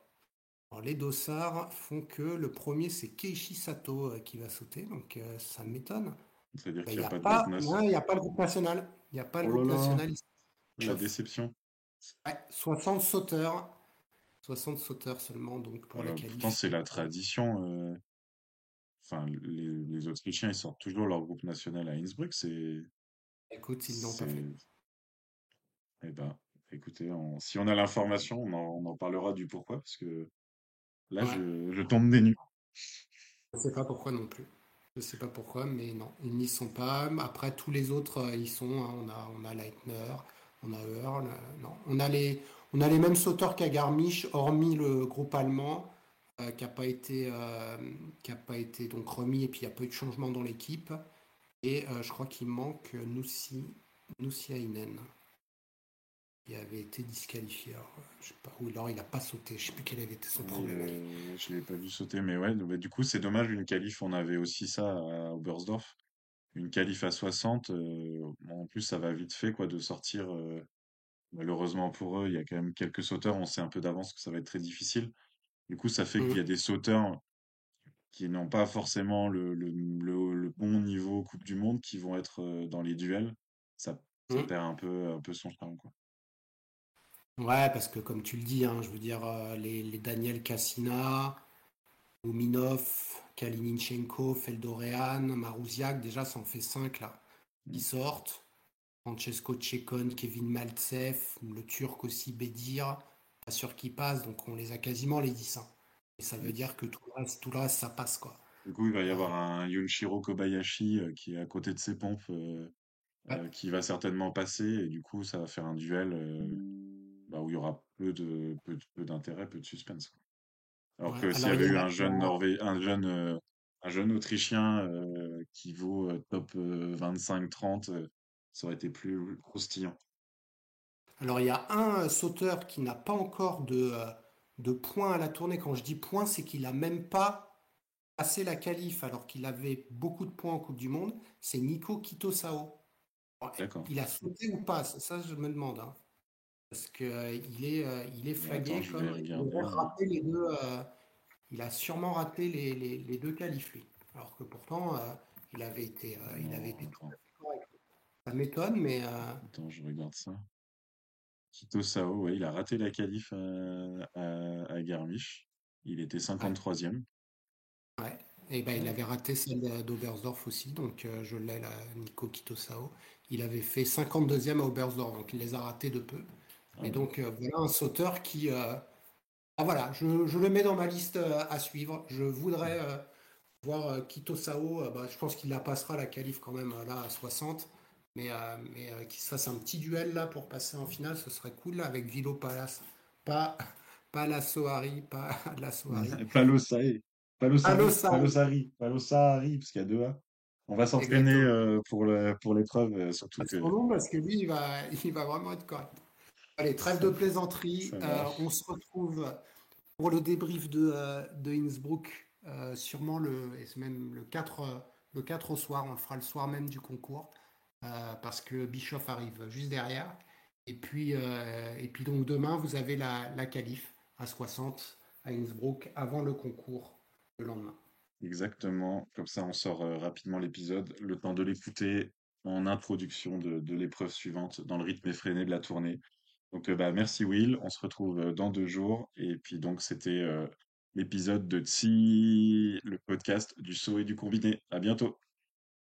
alors, les dossards font que le premier, c'est Keiichi Sato euh, qui va sauter, donc euh, ça m'étonne. C'est-à-dire Ben, qu'il Il n'y n'y a a pas de groupe il y a pas le groupe national, il n'y a pas le Oh groupe national, ici. la déception. Ouais, 60 sauteurs. 60 sauteurs seulement donc pour la Voilà, pourtant qualif. c'est la tradition. Enfin, les, les Autrichiens, ils sortent toujours leur groupe national à Innsbruck. C'est, Écoute, ils l'ont pas fait. eh ben, écoutez, on- si on a l'information, on en, on en parlera du pourquoi, parce que là, Ouais, je, je tombe des nues. je sais pas pourquoi non plus. Je sais pas pourquoi, mais non, ils n'y sont pas. Après, tous les autres, euh, ils sont. hein. On a, on a Leitner, on a Earl. euh, non, on a les, on a les mêmes sauteurs qu'à Garmisch, hormis le groupe allemand euh, qui a pas été, euh, qui a pas été donc remis et puis il n'y a pas eu de changement dans l'équipe. Et euh, je crois qu'il manque Noussi, Nousiainen. qui avait été disqualifié. Alors, je sais pas, ou alors il n'a pas sauté. Je sais plus quel avait été son problème. je l'ai pas vu sauter, mais ouais, bah, du coup, c'est dommage, une qualif, on avait aussi ça à Oberstdorf. Une qualif à 60, euh, bon, en plus, ça va vite fait, quoi, de sortir. malheureusement pour eux, il y a quand même quelques sauteurs, on sait un peu d'avance que ça va être très difficile. Du coup, ça fait qu'il y a des sauteurs qui n'ont pas forcément le, le, le, le bon niveau Coupe du Monde, qui vont être dans les duels. Ça, ça mm. perd un peu, un peu son charme, quoi. Ouais, parce que comme tu le dis, hein, je veux dire, les, les Daniel Cassina, Ouminov, Kalinichenko, Feldorean, Marouziak, déjà ça en fait 5 là, qui Mm. sortent. Francesco Tchekon, Kevin Maltsev, le Turc aussi, Bedir, pas sûr qu'il passe, donc on les a quasiment les 10. hein. Et ça veut dire que tout le reste, tout le reste ça passe quoi. Du coup, il va y Euh, avoir un Yunshiro Kobayashi euh, qui est à côté de ses pompes, euh, ouais. euh, qui va certainement passer, et du coup, ça va faire un duel euh, bah, où il y aura peu de peu, de- peu d'intérêt, peu de suspense. quoi. Alors Ouais. que s'il y avait eu un jeune Norvé, un jeune, euh, un jeune Autrichien euh, qui vaut euh, top 25-30, ça aurait été plus croustillant. Alors, il y a un euh, sauteur qui n'a pas encore de, euh, de points à la tournée. Quand je dis points, c'est qu'il n'a même pas passé la qualif alors qu'il avait beaucoup de points en Coupe du Monde. C'est Nico Kitosao. Il a sauté ou pas? Ça, je me demande. hein. Parce que euh, est, il est flagué comme il regarder. aurait raté les deux. euh, il a sûrement raté les, les- les deux qualifs, lui. Alors que pourtant, euh, il avait été, euh, il avait Non, été tout attends, à fait correct. Ça m'étonne, mais attends, je regarde ça. Kito Sao, ouais, il a raté la qualif à, à, à Garmisch. Il était ouais, 53e. ouais. Et ben, il avait raté celle d'Oberstdorf aussi, donc euh, je l'ai là, Nico Kitosao. Il avait fait 52e à Oberstdorf, donc il les a ratés de peu. Ah Et donc euh, voilà un sauteur qui, euh, ah voilà, je, je le mets dans ma liste à suivre. Je voudrais voir Kito Sao, euh, bah, je pense qu'il la passera la qualif quand même là à 60, mais, euh, mais euh, qu'il se fasse un petit duel là pour passer en finale, ce serait cool là, avec Vilo Palace. Pas, pas la Sohari, pas <laughs> la Sohari. <laughs> Palosari. Alosari, Palosari. Palosari, parce qu'il y a deux A. On va s'entraîner euh, pour le, pour l'épreuve, euh, surtout À que parce que lui, il va, <laughs> il va vraiment être correct. Allez, trêve de plaisanterie. Euh, on se retrouve pour le débrief de, euh, de Innsbruck, sûrement le, et même le 4, euh, le 4 au soir. On le fera le soir même du concours, parce que Bischoff arrive juste derrière. Et puis, euh, et puis donc demain, vous avez la, la qualif à 60 à Innsbruck avant le concours le lendemain. Exactement. Comme ça, on sort euh, rapidement l'épisode. Le temps de l'écouter en introduction de, l'épreuve suivante, dans le rythme effréné de la tournée. Donc, euh, bah, merci Will. On se retrouve euh, dans deux jours. Et puis, donc, c'était euh, l'épisode de Tsi, le podcast du saut et du combiné. À bientôt.